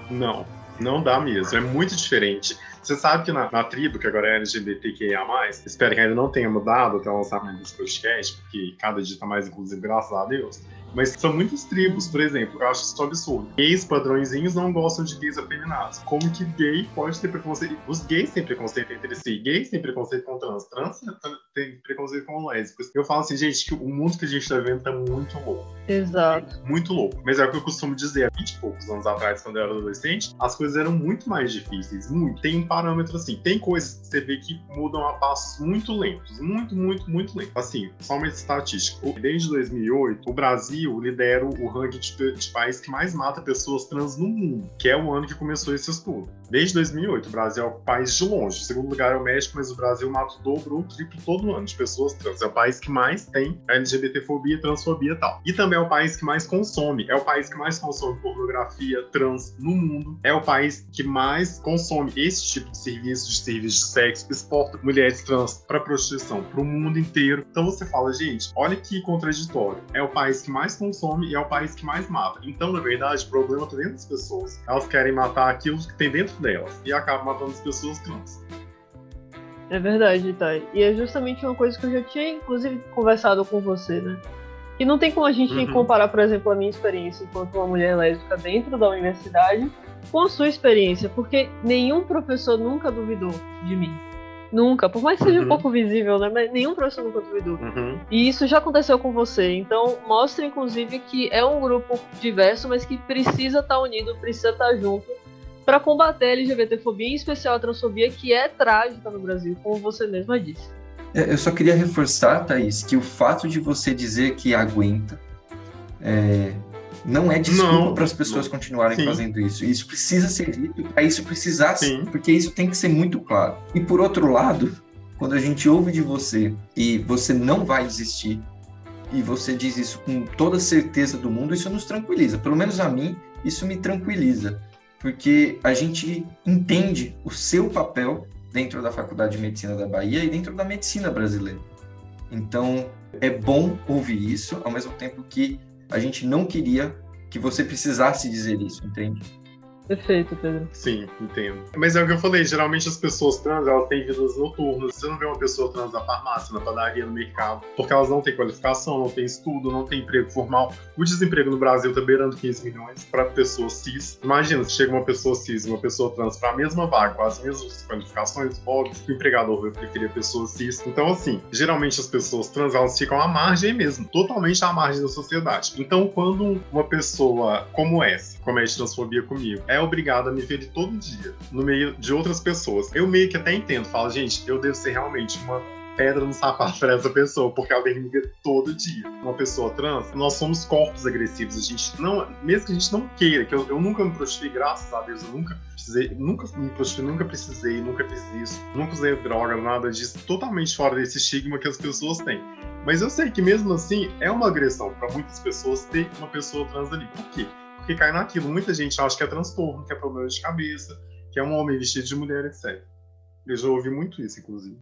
Não, não dá mesmo. É muito diferente. Você sabe que na, na tribo, que agora é LGBTQIA, espero que ainda não tenha mudado até o lançamento desse podcast, porque cada dia tá mais inclusive, graças a Deus. Mas são muitas tribos, por exemplo, eu acho isso absurdo. Gays padrõezinhos não gostam de gays afeminados. Como que gay pode ter preconceito? Os gays têm preconceito entre si, gays têm preconceito com trans, trans tem preconceito com lésbicos. Eu falo assim, gente, que o mundo que a gente tá vendo tá muito louco. Exato. Muito louco. Mas é o que eu costumo dizer, há 20 e poucos anos atrás, quando eu era adolescente, as coisas eram muito mais difíceis. Muito. Tem um parâmetro assim, tem coisas que você vê que mudam a passos muito lentos. Muito, muito, muito lentos. Assim, só uma estatística. Desde 2008, o Brasil lidera o ranking de, de país que mais mata pessoas trans no mundo, que é o ano que começou esse estudo. Desde 2008, o Brasil é o país de longe. O segundo lugar é o México, mas o Brasil mata o dobro ou o triplo todo ano de pessoas trans. É o país que mais tem LGBTfobia, transfobia e tal. E também é o país que mais consome. É o país que mais consome pornografia trans no mundo. É o país que mais consome esse tipo de serviço, de serviço de sexo, exporta mulheres trans para prostituição para o mundo inteiro. Então você fala, gente, olha que contraditório. É o país que mais consome e é o país que mais mata. Então, na verdade, o problema está dentro das pessoas. Elas querem matar aquilo que tem dentro delas e acabam matando as pessoas trans. É verdade, Thay. E é justamente uma coisa que eu já tinha, inclusive, conversado com você, né? Que não tem como a gente uhum. comparar, por exemplo, a minha experiência enquanto uma mulher lésbica dentro da universidade com a sua experiência, porque nenhum professor nunca duvidou de mim. Nunca, por mais que seja uhum. um pouco visível, né? Mas nenhum professor nunca duvidou. Uhum. E isso já aconteceu com você. Então, mostra, inclusive, que é um grupo diverso, mas que precisa estar tá unido, precisa estar tá junto para combater a LGBTfobia, em especial a transfobia, que é trágica no Brasil, como você mesma disse. É, eu só queria reforçar, Thaís, que o fato de você dizer que aguenta é, não é desculpa para as pessoas não. continuarem Sim. fazendo isso. Isso precisa ser dito para isso precisar, Sim. porque isso tem que ser muito claro. E por outro lado, quando a gente ouve de você e você não vai desistir, e você diz isso com toda certeza do mundo, isso nos tranquiliza. Pelo menos a mim, isso me tranquiliza, porque a gente entende o seu papel dentro da Faculdade de Medicina da Bahia e dentro da medicina brasileira. Então, é bom ouvir isso, ao mesmo tempo que a gente não queria que você precisasse dizer isso, entende? Perfeito, Pedro. Sim, entendo. Mas é o que eu falei, geralmente as pessoas trans, elas têm vidas noturnas. Você não vê uma pessoa trans na farmácia, na padaria, no mercado, porque elas não têm qualificação, não têm estudo, não têm emprego formal. O desemprego no Brasil tá beirando 15 milhões para pessoas cis. Imagina se chega uma pessoa cis e uma pessoa trans para a mesma vaga, com as mesmas qualificações, óbvio que o empregador vai preferir a pessoa cis. Então, assim, geralmente as pessoas trans, elas ficam à margem mesmo, totalmente à margem da sociedade. Então, quando uma pessoa como essa comete transfobia comigo, é obrigado a me ver todo dia, no meio de outras pessoas. Eu meio que até entendo, falo, gente, eu devo ser realmente uma pedra no sapato para essa pessoa, porque ela me ver todo dia. Uma pessoa trans, nós somos corpos agressivos. A gente não, mesmo que a gente não queira, que eu, eu nunca me prostituí, graças a Deus, eu nunca precisei, nunca me prostituí, nunca precisei, nunca fiz isso, nunca usei droga, nada disso, totalmente fora desse estigma que as pessoas têm. Mas eu sei que mesmo assim é uma agressão para muitas pessoas ter uma pessoa trans ali. Por quê? Porque cai naquilo. Muita gente acha que é transtorno, que é problema de cabeça, que é um homem vestido de mulher, etc. Eu já ouvi muito isso, inclusive.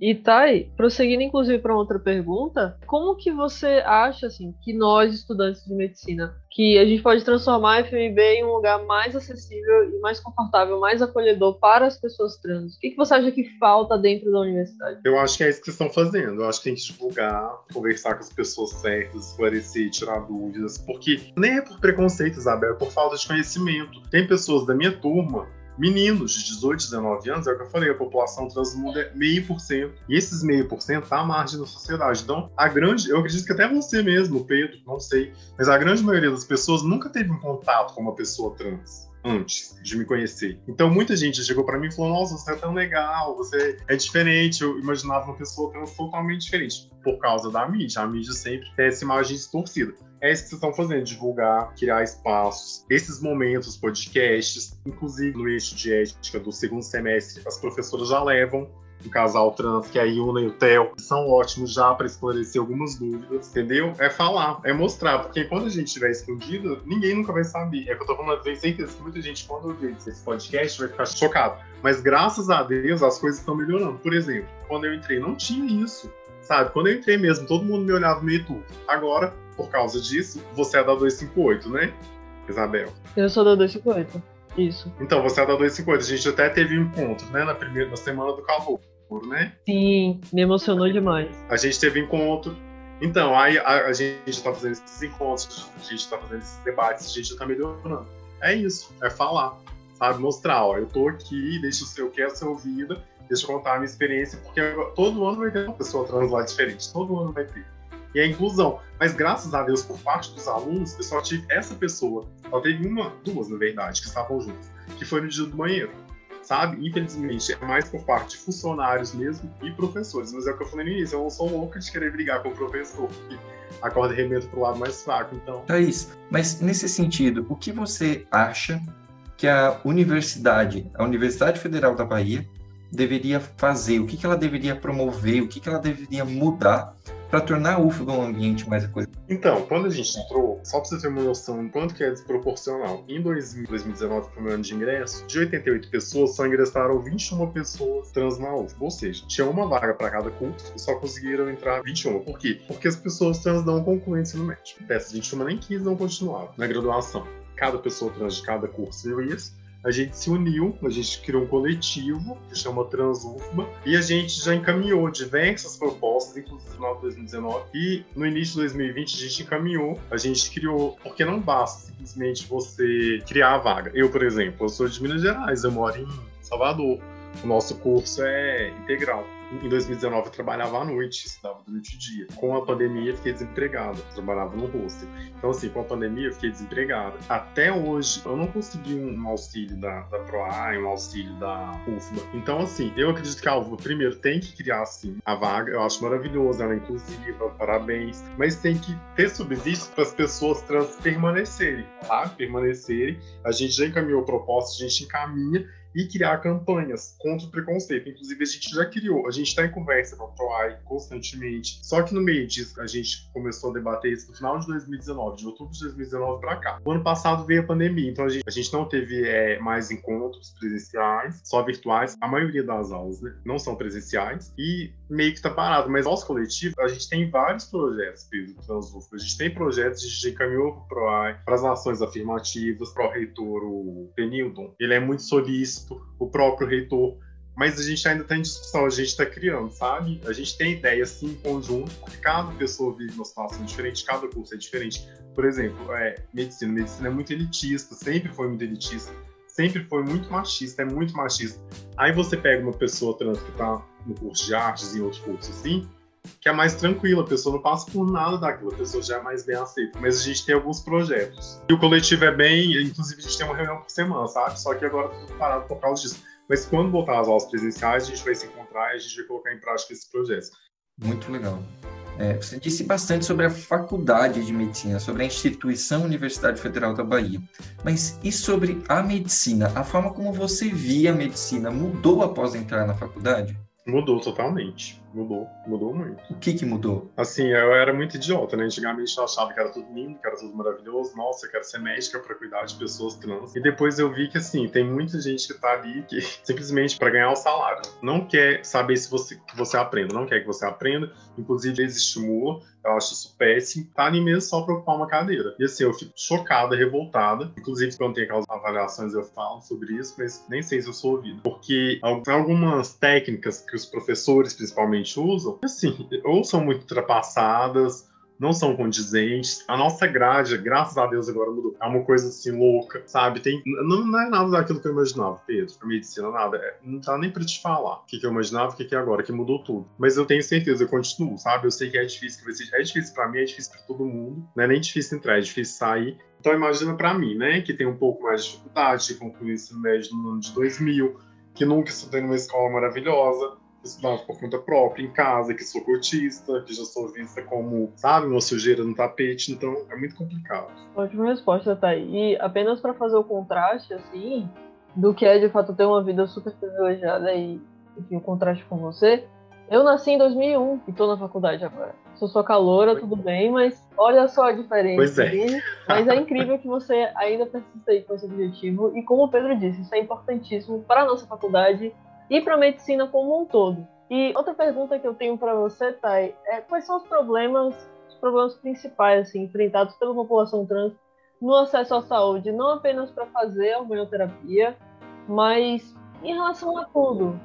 E Thay, prosseguindo inclusive para outra pergunta, como que você acha assim que nós estudantes de medicina, que a gente pode transformar a FMB em um lugar mais acessível e mais confortável, mais acolhedor para as pessoas trans? O que, que você acha que falta dentro da universidade? Eu acho que é isso que estão fazendo. Eu acho que tem que divulgar, conversar com as pessoas certas, esclarecer, tirar dúvidas, porque nem é por preconceito, Isabel, é por falta de conhecimento. Tem pessoas da minha turma meninos de 18, 19 anos, é o que eu falei, a população trans do mundo é meio por cento. E esses meio por cento tá à margem da sociedade. Então, a grande, eu acredito que até você mesmo, Pedro, não sei, mas a grande maioria das pessoas nunca teve um contato com uma pessoa trans antes de me conhecer. Então muita gente chegou para mim e falou: Nossa, você é tão legal, você é diferente. Eu imaginava uma pessoa trans totalmente diferente por causa da mídia. A mídia sempre tem essa imagem distorcida. É isso que vocês estão fazendo, divulgar, criar espaços, esses momentos, podcasts, inclusive no eixo de ética do segundo semestre, as professoras já levam um casal trans, que é a Yuna e o Theo, são ótimos já para esclarecer algumas dúvidas, entendeu? É falar, é mostrar, porque quando a gente estiver escondido, ninguém nunca vai saber. É que eu tô falando, eu tenho certeza que muita gente, quando ouvir esse podcast, vai ficar chocado. Mas graças a Deus, as coisas estão melhorando. Por exemplo, quando eu entrei, não tinha isso, sabe? Quando eu entrei mesmo, todo mundo me olhava meio turco. Agora, por causa disso, você é da 258, né, Isabel? Eu sou da 258. Isso. Então, você é da 258. A gente até teve um encontro, né, na primeira na semana do calor, né? Sim, me emocionou demais. A gente teve encontro. Então, aí a, a gente está fazendo esses encontros, a gente está fazendo esses debates, a gente está melhorando. É isso, é falar, sabe? Mostrar, ó, eu tô aqui, deixa o seu, quer a sua vida, deixa eu contar a minha experiência, porque todo ano vai ter uma pessoa trans lá diferente, todo ano vai ter e a inclusão. Mas graças a Deus, por parte dos alunos, eu só tive essa pessoa, só teve uma, duas na verdade, que estavam juntos, que foi no dia do banheiro. Sabe? Infelizmente, é mais por parte de funcionários mesmo e professores. Mas é o que eu falei no início, eu não sou louca de querer brigar com o professor, porque a corda remeta pro lado mais fraco, então. Thaís, mas nesse sentido, o que você acha que a universidade, a Universidade Federal da Bahia, deveria fazer? O que, que ela deveria promover? O que, que ela deveria mudar para tornar a UFBA um ambiente mais acolhedor? Então, quando a gente entrou, só para você ter uma noção do quanto que é desproporcional, em 2019, primeiro ano de ingresso, de 88 pessoas, só ingressaram 21 pessoas trans na UFBA. Ou seja, tinha uma vaga para cada curso e só conseguiram entrar 21. Por quê? Porque as pessoas trans não concluem ensino médio. Dessas 21 nem quis, não continuaram na graduação. Cada pessoa trans de cada curso viu isso a gente se uniu, a gente criou um coletivo que chama Transufba e a gente já encaminhou diversas propostas, inclusive no final de 2019 e no início de 2020 a gente encaminhou, a gente criou, porque não basta simplesmente você criar a vaga. Eu, por exemplo, eu sou de Minas Gerais, eu moro em Salvador. O nosso curso é integral. Em 2019 eu trabalhava à noite, estudava durante o dia. Com a pandemia fiquei desempregado, trabalhava no hostel. Então assim, com a pandemia eu fiquei desempregado. Até hoje eu não consegui um auxílio da, da PROAI, um auxílio da UFBA. Então assim, eu acredito que a UFBA primeiro tem que criar assim a vaga, eu acho maravilhoso, ela é inclusiva, parabéns, mas tem que ter subsídios para as pessoas trans permanecerem, tá? Permanecerem. A gente já encaminhou propostas, a gente encaminha e criar campanhas contra o preconceito. Inclusive, a gente já criou, a gente está em conversa com a PROAI constantemente. Só que no meio disso, a gente começou a debater isso no final de 2019, de outubro de 2019 para cá. O ano passado veio a pandemia, então a gente, a gente não teve é, mais encontros presenciais, só virtuais. A maioria das aulas né, não são presenciais e meio que está parado. Mas nosso coletivo, a gente tem vários projetos, Pedro Transufo. A gente tem projetos, a gente encaminhou para o PROAI, para as ações afirmativas, para o reitor, o Penildon. Ele é muito solícito o próprio reitor, mas a gente ainda está em discussão, a gente está criando, sabe? A gente tem ideia assim em conjunto, porque cada pessoa vive uma situação diferente, cada curso é diferente. Por exemplo, é, medicina, medicina é muito elitista, sempre foi muito elitista, sempre foi muito machista, é muito machista. Aí você pega uma pessoa trans que está no curso de artes e outros cursos assim, que é mais tranquila, a pessoa não passa por nada daquilo, a pessoa já é mais bem aceita. Mas a gente tem alguns projetos. E o coletivo é bem, inclusive a gente tem uma reunião por semana, sabe? Só que agora tudo parado por causa disso. Mas quando voltar às aulas presenciais, a gente vai se encontrar e a gente vai colocar em prática esses projetos. Muito legal. É, você disse bastante sobre a faculdade de medicina, sobre a instituição Universidade Federal da Bahia. Mas e sobre a medicina? A forma como você via a medicina mudou após entrar na faculdade? Mudou totalmente mudou, mudou muito. O que que mudou? Assim, eu era muito idiota, né? Antigamente eu achava que era tudo lindo, que era tudo maravilhoso. Nossa, eu quero ser médica para cuidar de pessoas trans. E depois eu vi que, assim, tem muita gente que tá ali que simplesmente para ganhar o salário. Não quer saber se você, que você aprenda, não quer que você aprenda. Inclusive, eles estimulam. Eu acho isso péssimo. Tá ali mesmo só pra ocupar uma cadeira. E assim, eu fico chocada, revoltada. Inclusive, quando tem aquelas avaliações, eu falo sobre isso, mas nem sei se eu sou ouvido. Porque algumas técnicas que os professores, principalmente, usam, assim, ou são muito ultrapassadas, não são condizentes. A nossa grade, graças a Deus, agora mudou. É uma coisa assim louca, sabe? Tem, não, não é nada daquilo que eu imaginava, Pedro. A medicina, nada. É, não dá nem pra te falar o que, que eu imaginava, o que, que é agora, que mudou tudo. Mas eu tenho certeza, eu continuo, sabe? Eu sei que é difícil, que ser, é difícil pra mim, é difícil pra todo mundo. Não é nem difícil entrar, é difícil sair. Então imagina para mim, né, que tem um pouco mais de dificuldade de concluir o ensino médio no ano de 2000, que nunca estudei numa escola maravilhosa, estudava por conta própria, em casa, que sou cotista, que já sou vista como, sabe, uma sujeira no tapete, então é muito complicado. Ótima resposta, tá E apenas para fazer o contraste, assim, do que é de fato ter uma vida super privilegiada e, enfim, o contraste com você, eu nasci em 2001 e tô na faculdade agora. Sou sua caloura, tudo bem, mas olha só a diferença. Pois é. Mas é incrível que você ainda persista aí com esse objetivo. E como o Pedro disse, isso é importantíssimo para a nossa faculdade e para a medicina como um todo. E outra pergunta que eu tenho para você, Thay, é quais são os problemas, os problemas principais assim, enfrentados pela população trans no acesso à saúde, não apenas para fazer a hormonioterapia, mas em relação a tudo,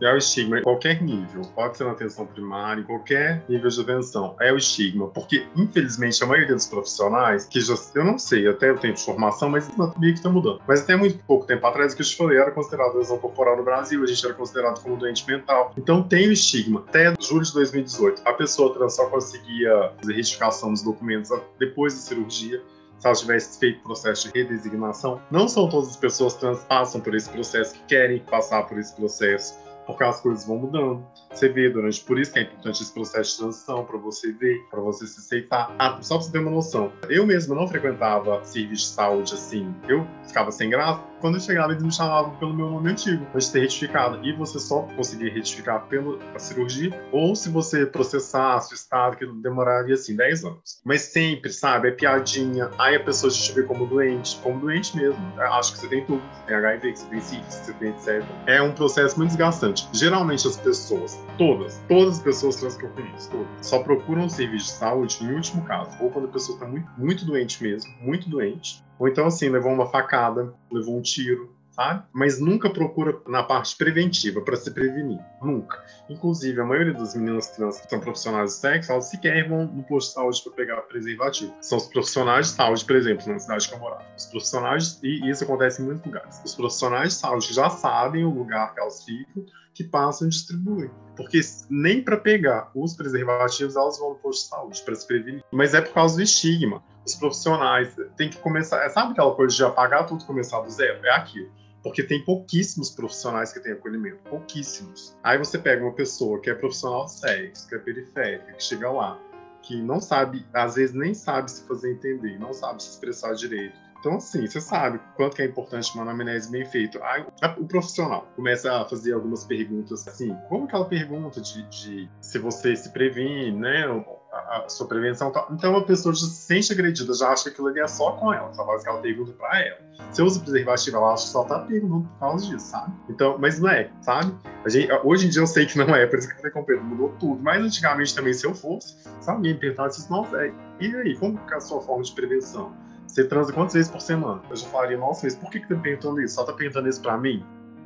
é o estigma em qualquer nível, pode ser na atenção primária, em qualquer nível de atenção, é o estigma, porque infelizmente a maioria dos profissionais, que já, eu não sei, até eu tenho formação, mas meio que está mudando. Mas até muito pouco tempo atrás, o que eu te falei, era considerado lesão corporal no Brasil, a gente era considerado como doente mental. Então tem o estigma. Até julho de 2018, a pessoa trans só conseguia fazer retificação dos documentos depois da cirurgia se ela tivesse feito processo de redesignação. Não são todas as pessoas trans passam por esse processo, que querem passar por esse processo porque as coisas vão mudando. Você vê durante, por isso que é importante esse processo de transição, para você ver, para você se aceitar. Ah, só pra você ter uma noção, eu mesmo não frequentava serviço de saúde assim, eu ficava sem graça. Quando eu chegava, eles me chamavam pelo meu nome antigo, antes de ter retificado. E você só conseguia retificar pela cirurgia, ou se você processasse o estado, que demoraria assim 10 anos. Mas sempre, sabe, é piadinha. Aí a pessoa te vê como doente, como doente mesmo. Acho que você tem tudo. Você tem HIV, que você tem sífilis, você tem etc. É um processo muito desgastante. Geralmente as pessoas Todas, todas as pessoas trans que eu conheço, todas, só procuram um serviço de saúde em último caso, ou quando a pessoa está muito, muito doente mesmo, muito doente, ou então assim, levou uma facada, levou um tiro, sabe? Mas nunca procura na parte preventiva para se prevenir, nunca. Inclusive, a maioria das meninas trans que são profissionais de sexo, elas sequer vão no posto de saúde para pegar preservativo. São os profissionais de saúde, por exemplo, na cidade que eu morava. Os profissionais, e isso acontece em muitos lugares, os profissionais de saúde já sabem o lugar que elas ficam, que passam e distribuem. Porque nem para pegar os preservativos elas vão no posto de saúde para se prevenir. Mas é por causa do estigma. Os profissionais têm que começar. Sabe aquela coisa de apagar tudo começar do zero? É aquilo porque tem pouquíssimos profissionais que têm acolhimento, pouquíssimos. Aí você pega uma pessoa que é profissional sexo, que é periférica, que chega lá, que não sabe, às vezes nem sabe se fazer entender, não sabe se expressar direito, então, assim, você sabe quanto que é importante uma anamnese bem feita. Aí, o profissional começa a fazer algumas perguntas, assim, como aquela pergunta de, de se você se previne, né? A, a sua prevenção. Então, a pessoa já se sente agredida, já acha que aquilo ali é só com ela, só faz aquela pergunta pra ela. Se eu uso preservativo, ela acha que só tá perguntando por causa disso, sabe? Então, mas não é, sabe? Gente, hoje em dia eu sei que não é, por isso que eu falei com o Pedro, mudou tudo. Mas antigamente também, se eu fosse, se alguém perguntasse, nossa, é, e aí, como que é a sua forma de prevenção? Você transa quantas vezes por semana? Eu já falaria, nossa, mas por que, que tá perguntando isso? Só tá perguntando isso pra mim?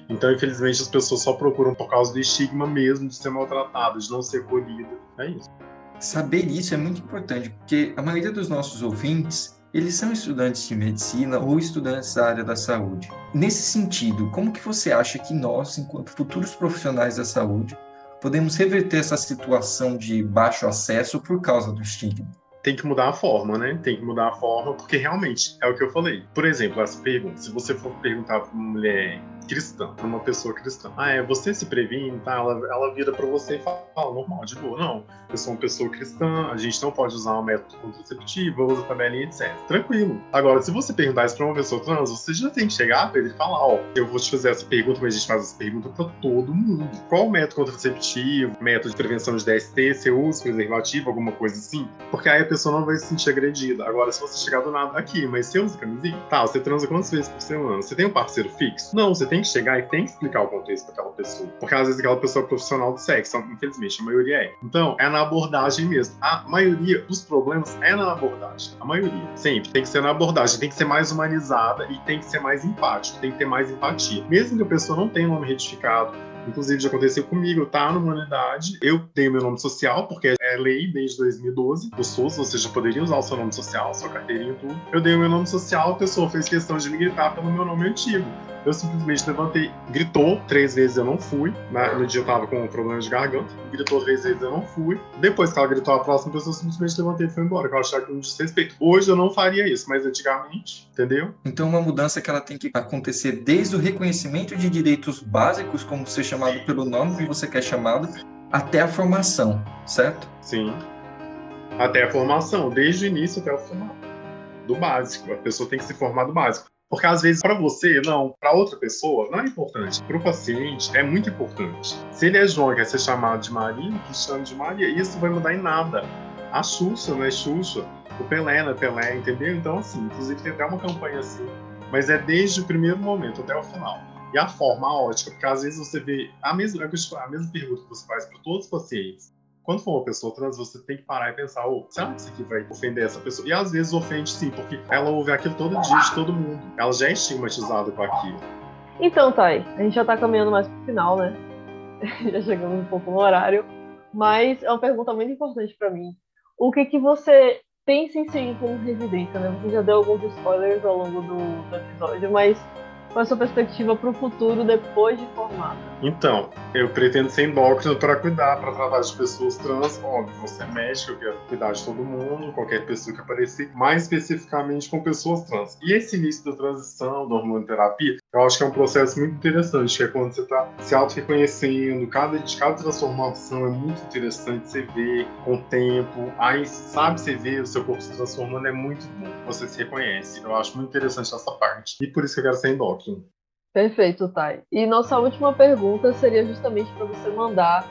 Então, infelizmente, as pessoas só procuram por causa do estigma mesmo de ser maltratada, de não ser acolhida. É isso. Saber isso é muito importante, porque a maioria dos nossos ouvintes, eles são estudantes de medicina ou estudantes da área da saúde. Nesse sentido, como que você acha que nós, enquanto futuros profissionais da saúde, podemos reverter essa situação de baixo acesso por causa do estigma? Tem que mudar a forma, né? Tem que mudar a forma, porque realmente é o que eu falei. Por exemplo, essa pergunta: se você for perguntar para uma mulher cristã, para uma pessoa cristã. Ah, é, você se previne, tá? Ela, ela vira para você e fala, fala, normal, de boa. Não, eu sou uma pessoa cristã, a gente não pode usar um método contraceptivo, usa tabelinha, etc. Tranquilo. Agora, se você perguntar isso para uma pessoa trans, você já tem que chegar para ele e falar, ó, eu vou te fazer essa pergunta, mas a gente faz essa pergunta para todo mundo. Qual método contraceptivo, método de prevenção de DST, se usa preservativo, alguma coisa assim? Porque aí a pessoa não vai se sentir agredida. Agora, se você chegar do nada aqui, mas você usa camisinha? Tá, você transa quantas vezes por semana? Você tem um parceiro fixo? Não, você tem que chegar e tem que explicar o contexto para aquela pessoa. Porque às vezes aquela pessoa é profissional do sexo, infelizmente, a maioria é. Então, é na abordagem mesmo. A maioria dos problemas é na abordagem. A maioria. Sempre. Tem que ser na abordagem. Tem que ser mais humanizada e tem que ser mais empático. Tem que ter mais empatia. Mesmo que a pessoa não tenha nome retificado, Inclusive, já aconteceu comigo, tá numa unidade. Eu tenho meu nome social, porque é lei desde 2012 do SUS, você já poderia usar o seu nome social, sua carteirinha tudo. Eu dei o meu nome social, a pessoa fez questão de me gritar pelo meu nome antigo. Eu simplesmente levantei, gritou três vezes, eu não fui. Né? No dia eu tava com um problema de garganta, gritou três vezes, eu não fui. Depois que ela gritou a próxima pessoa, eu simplesmente levantei e fui embora, que eu achava que não desrespeito. Hoje eu não faria isso, mas antigamente, entendeu? Então, uma mudança que ela tem que acontecer desde o reconhecimento de direitos básicos, como ser chamado pelo nome que você quer chamado, até a formação, certo? Sim. Até a formação, desde o início até o final. Do básico. A pessoa tem que se formar do básico. Porque às vezes para você, não, para outra pessoa, não é importante. Para o paciente, é muito importante. Se ele é João quer ser chamado de Maria, que chame de Maria, isso vai mudar em nada. A Xuxa não é Xuxa, o Pelé não é Pelé, entendeu? Então, assim, inclusive tem até uma campanha assim, mas é desde o primeiro momento até o final. E a forma, a ótica, porque às vezes você vê a mesma, a mesma pergunta que você faz para todos os pacientes quando for uma pessoa trans, você tem que parar e pensar, oh, será que isso aqui vai ofender essa pessoa? E às vezes ofende sim, porque ela ouve aquilo todo dia de todo mundo. Ela já é estigmatizada com aquilo. Então, Thay, a gente já tá caminhando mais pro final, né? já chegamos um pouco no horário. Mas é uma pergunta muito importante para mim. O que que você pensa em seguir como residência, né? Você já deu alguns spoilers ao longo do, do episódio, mas qual é a sua perspectiva para o futuro depois de formada? Então, eu pretendo ser endócrino para cuidar, para tratar de pessoas trans. Óbvio, você é médico, eu quero cuidar de todo mundo, qualquer pessoa que aparecer, mais especificamente com pessoas trans. E esse início da transição, da hormonoterapia, eu acho que é um processo muito interessante, que é quando você está se auto-reconhecendo, cada, cada transformação é muito interessante você ver com o tempo. Aí, sabe, você vê o seu corpo se transformando, é muito bom, você se reconhece. Eu acho muito interessante essa parte. E por isso que eu quero ser endócrino. Perfeito, Thay. E nossa última pergunta seria justamente para você mandar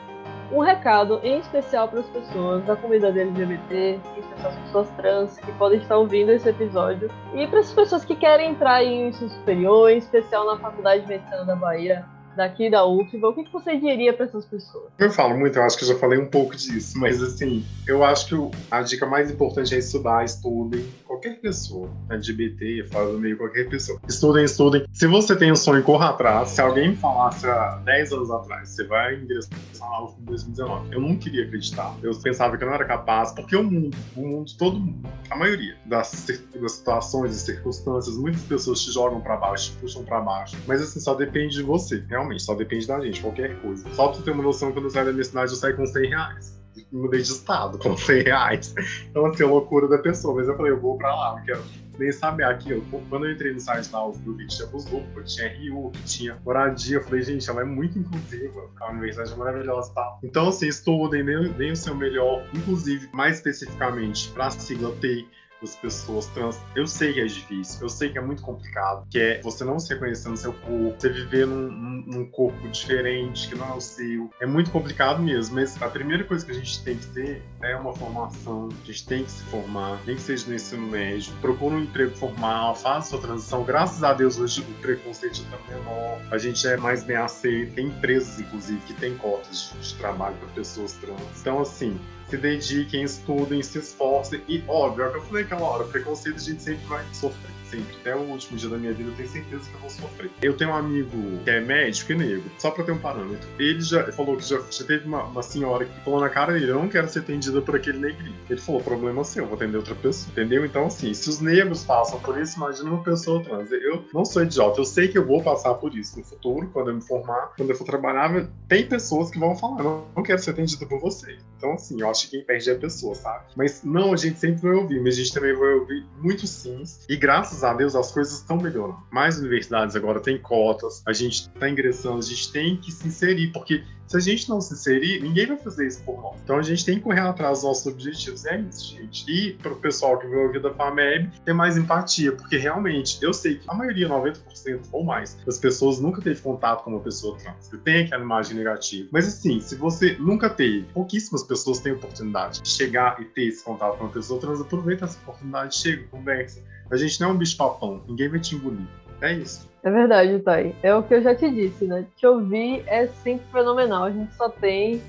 um recado em especial para as pessoas da comunidade LGBT, em as pessoas trans que podem estar ouvindo esse episódio, e para as pessoas que querem entrar em ensino superior, em especial na Faculdade de Medicina da Bahia, daqui da UFBA, o que, que você diria para essas pessoas? Eu falo muito, eu acho que já falei um pouco disso, mas assim, eu acho que a dica mais importante é estudar, estudem, qualquer pessoa, LGBT, faz meio qualquer pessoa. Estudem, estudem. Se você tem um sonho, corra atrás. Se alguém me falasse há 10 anos atrás, você vai ingressar na UFBA em 2019, eu não queria acreditar. Eu pensava que eu não era capaz, porque o mundo, o mundo, todo mundo, a maioria das, das situações e circunstâncias, muitas pessoas te jogam para baixo, te puxam para baixo. Mas assim, só depende de você, realmente realmente, só depende da gente, qualquer coisa. Só pra você ter uma noção, quando eu saio da minha cidade, eu saio com 100 reais. Mudei de estado com 100 reais. Então, assim, a loucura da pessoa. Mas eu falei, eu vou pra lá, não quero nem saber aquilo. Quando eu entrei no site vi que tinha Buslupa, tinha Rio, tinha moradia. Eu falei, gente, ela é muito inclusiva. A universidade é maravilhosa e tal. Então, assim, estudem, deem o seu melhor. Inclusive, mais especificamente, pra sigla T das pessoas trans. Eu sei que é difícil, eu sei que é muito complicado, que é você não se reconhecer no seu corpo, você viver num, num, corpo diferente, que não é o seu. É muito complicado mesmo, mas a primeira coisa que a gente tem que ter é uma formação, a gente tem que se formar, nem que seja no ensino médio, procura um emprego formal, faça sua transição. Graças a Deus hoje o preconceito está menor, a gente é mais bem aceito, tem empresas, inclusive, que tem cotas de, de trabalho para pessoas trans. Então, assim, se dediquem, estudem, se esforcem. E, óbvio, é o que eu falei aquela hora, preconceito a gente sempre vai sofrer sempre. Até o último dia da minha vida, eu tenho certeza que eu vou sofrer. Eu tenho um amigo que é médico e negro, só pra ter um parâmetro. Ele já falou que já, já teve uma, uma, senhora que falou na cara dele: Eu não quero ser atendida por aquele negrinho. Ele falou: Problema seu, eu vou atender outra pessoa. Entendeu? Então, assim, se os negros passam por isso, imagina uma pessoa trans. Eu não sou idiota, eu sei que eu vou passar por isso no futuro, quando eu me formar, quando eu for trabalhar. Tem pessoas que vão falar: Não, não quero ser atendida por você. Então, assim, eu acho que quem perde é a pessoa, sabe? Mas não, a gente sempre vai ouvir, mas a gente também vai ouvir muitos sims. E graças a Deus as coisas estão melhorando. Mais universidades agora têm cotas, a gente está ingressando, a gente tem que se inserir, porque se a gente não se inserir, ninguém vai fazer isso por nós. Então a gente tem que correr atrás dos nossos objetivos. É isso, gente. E para o pessoal que vai ouvir da FAMEB, ter mais empatia, porque realmente eu sei que a maioria, 90% ou mais, das pessoas nunca teve contato com uma pessoa trans. Tem aquela imagem negativa. Mas assim, se você nunca teve, pouquíssimas pessoas têm oportunidade de chegar e ter esse contato com uma pessoa trans, aproveita essa oportunidade, chega, conversa. A gente não é um bicho papão, ninguém vai te engolir. É isso. É verdade, Thay. É o que eu já te disse, né? Te ouvir é sempre fenomenal. A gente só tem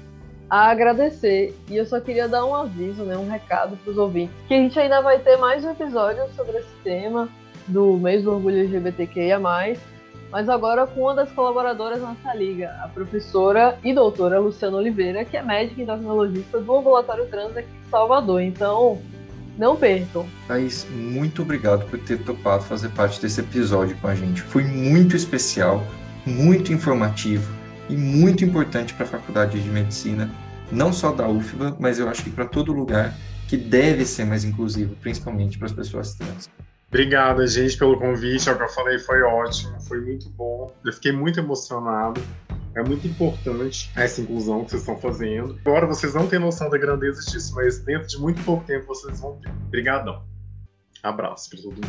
a agradecer. E eu só queria dar um aviso, né, um recado para os ouvintes, que a gente ainda vai ter mais um episódio sobre esse tema do mês do orgulho LGBTQIA+, mas agora com uma das colaboradoras nossa liga, a professora e doutora Luciana Oliveira, que é médica e endocrinologista do ambulatório trans aqui em Salvador. Então, não percam. Thaís, muito obrigado por ter topado fazer parte desse episódio com a gente. Foi muito especial, muito informativo e muito importante para a Faculdade de Medicina, não só da UFBA, mas eu acho que para todo lugar que deve ser mais inclusivo, principalmente para as pessoas trans. Obrigada, gente, pelo convite. É o que eu falei, foi ótimo, foi muito bom. Eu fiquei muito emocionado. É muito importante essa inclusão que vocês estão fazendo. Agora vocês não têm noção da grandeza disso, mas dentro de muito pouco tempo vocês vão ter. Obrigadão. Abraço para todo mundo.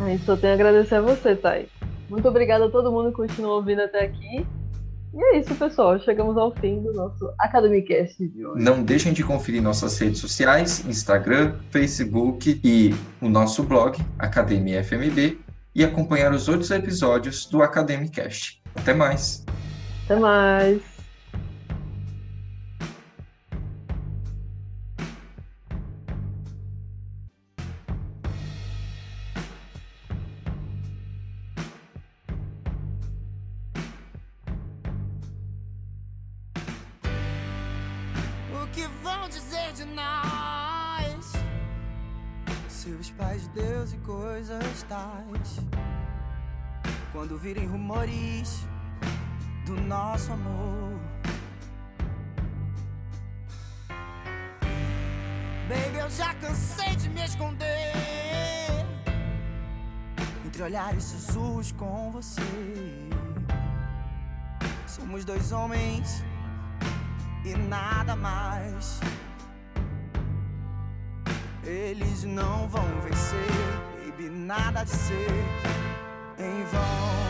Ai, só tenho a agradecer a você, Thay. Muito obrigada a todo mundo que continua ouvindo até aqui. E é isso, pessoal. Chegamos ao fim do nosso Academicast de hoje. Não deixem de conferir nossas redes sociais, Instagram, Facebook e o nosso blog, Academia FMB, e acompanhar os outros episódios do Academicast. Até mais! Até mais. Que vão dizer de nós? Seus pais, Deus e coisas tais. Quando virem rumores do nosso amor. Baby, eu já cansei de me esconder entre olhares sussurros com você. Somos dois homens e nada mais. Eles não vão vencer, baby, nada de ser em vão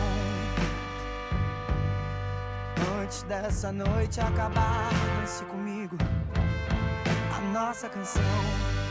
antes dessa noite acabar, dance comigo a nossa canção.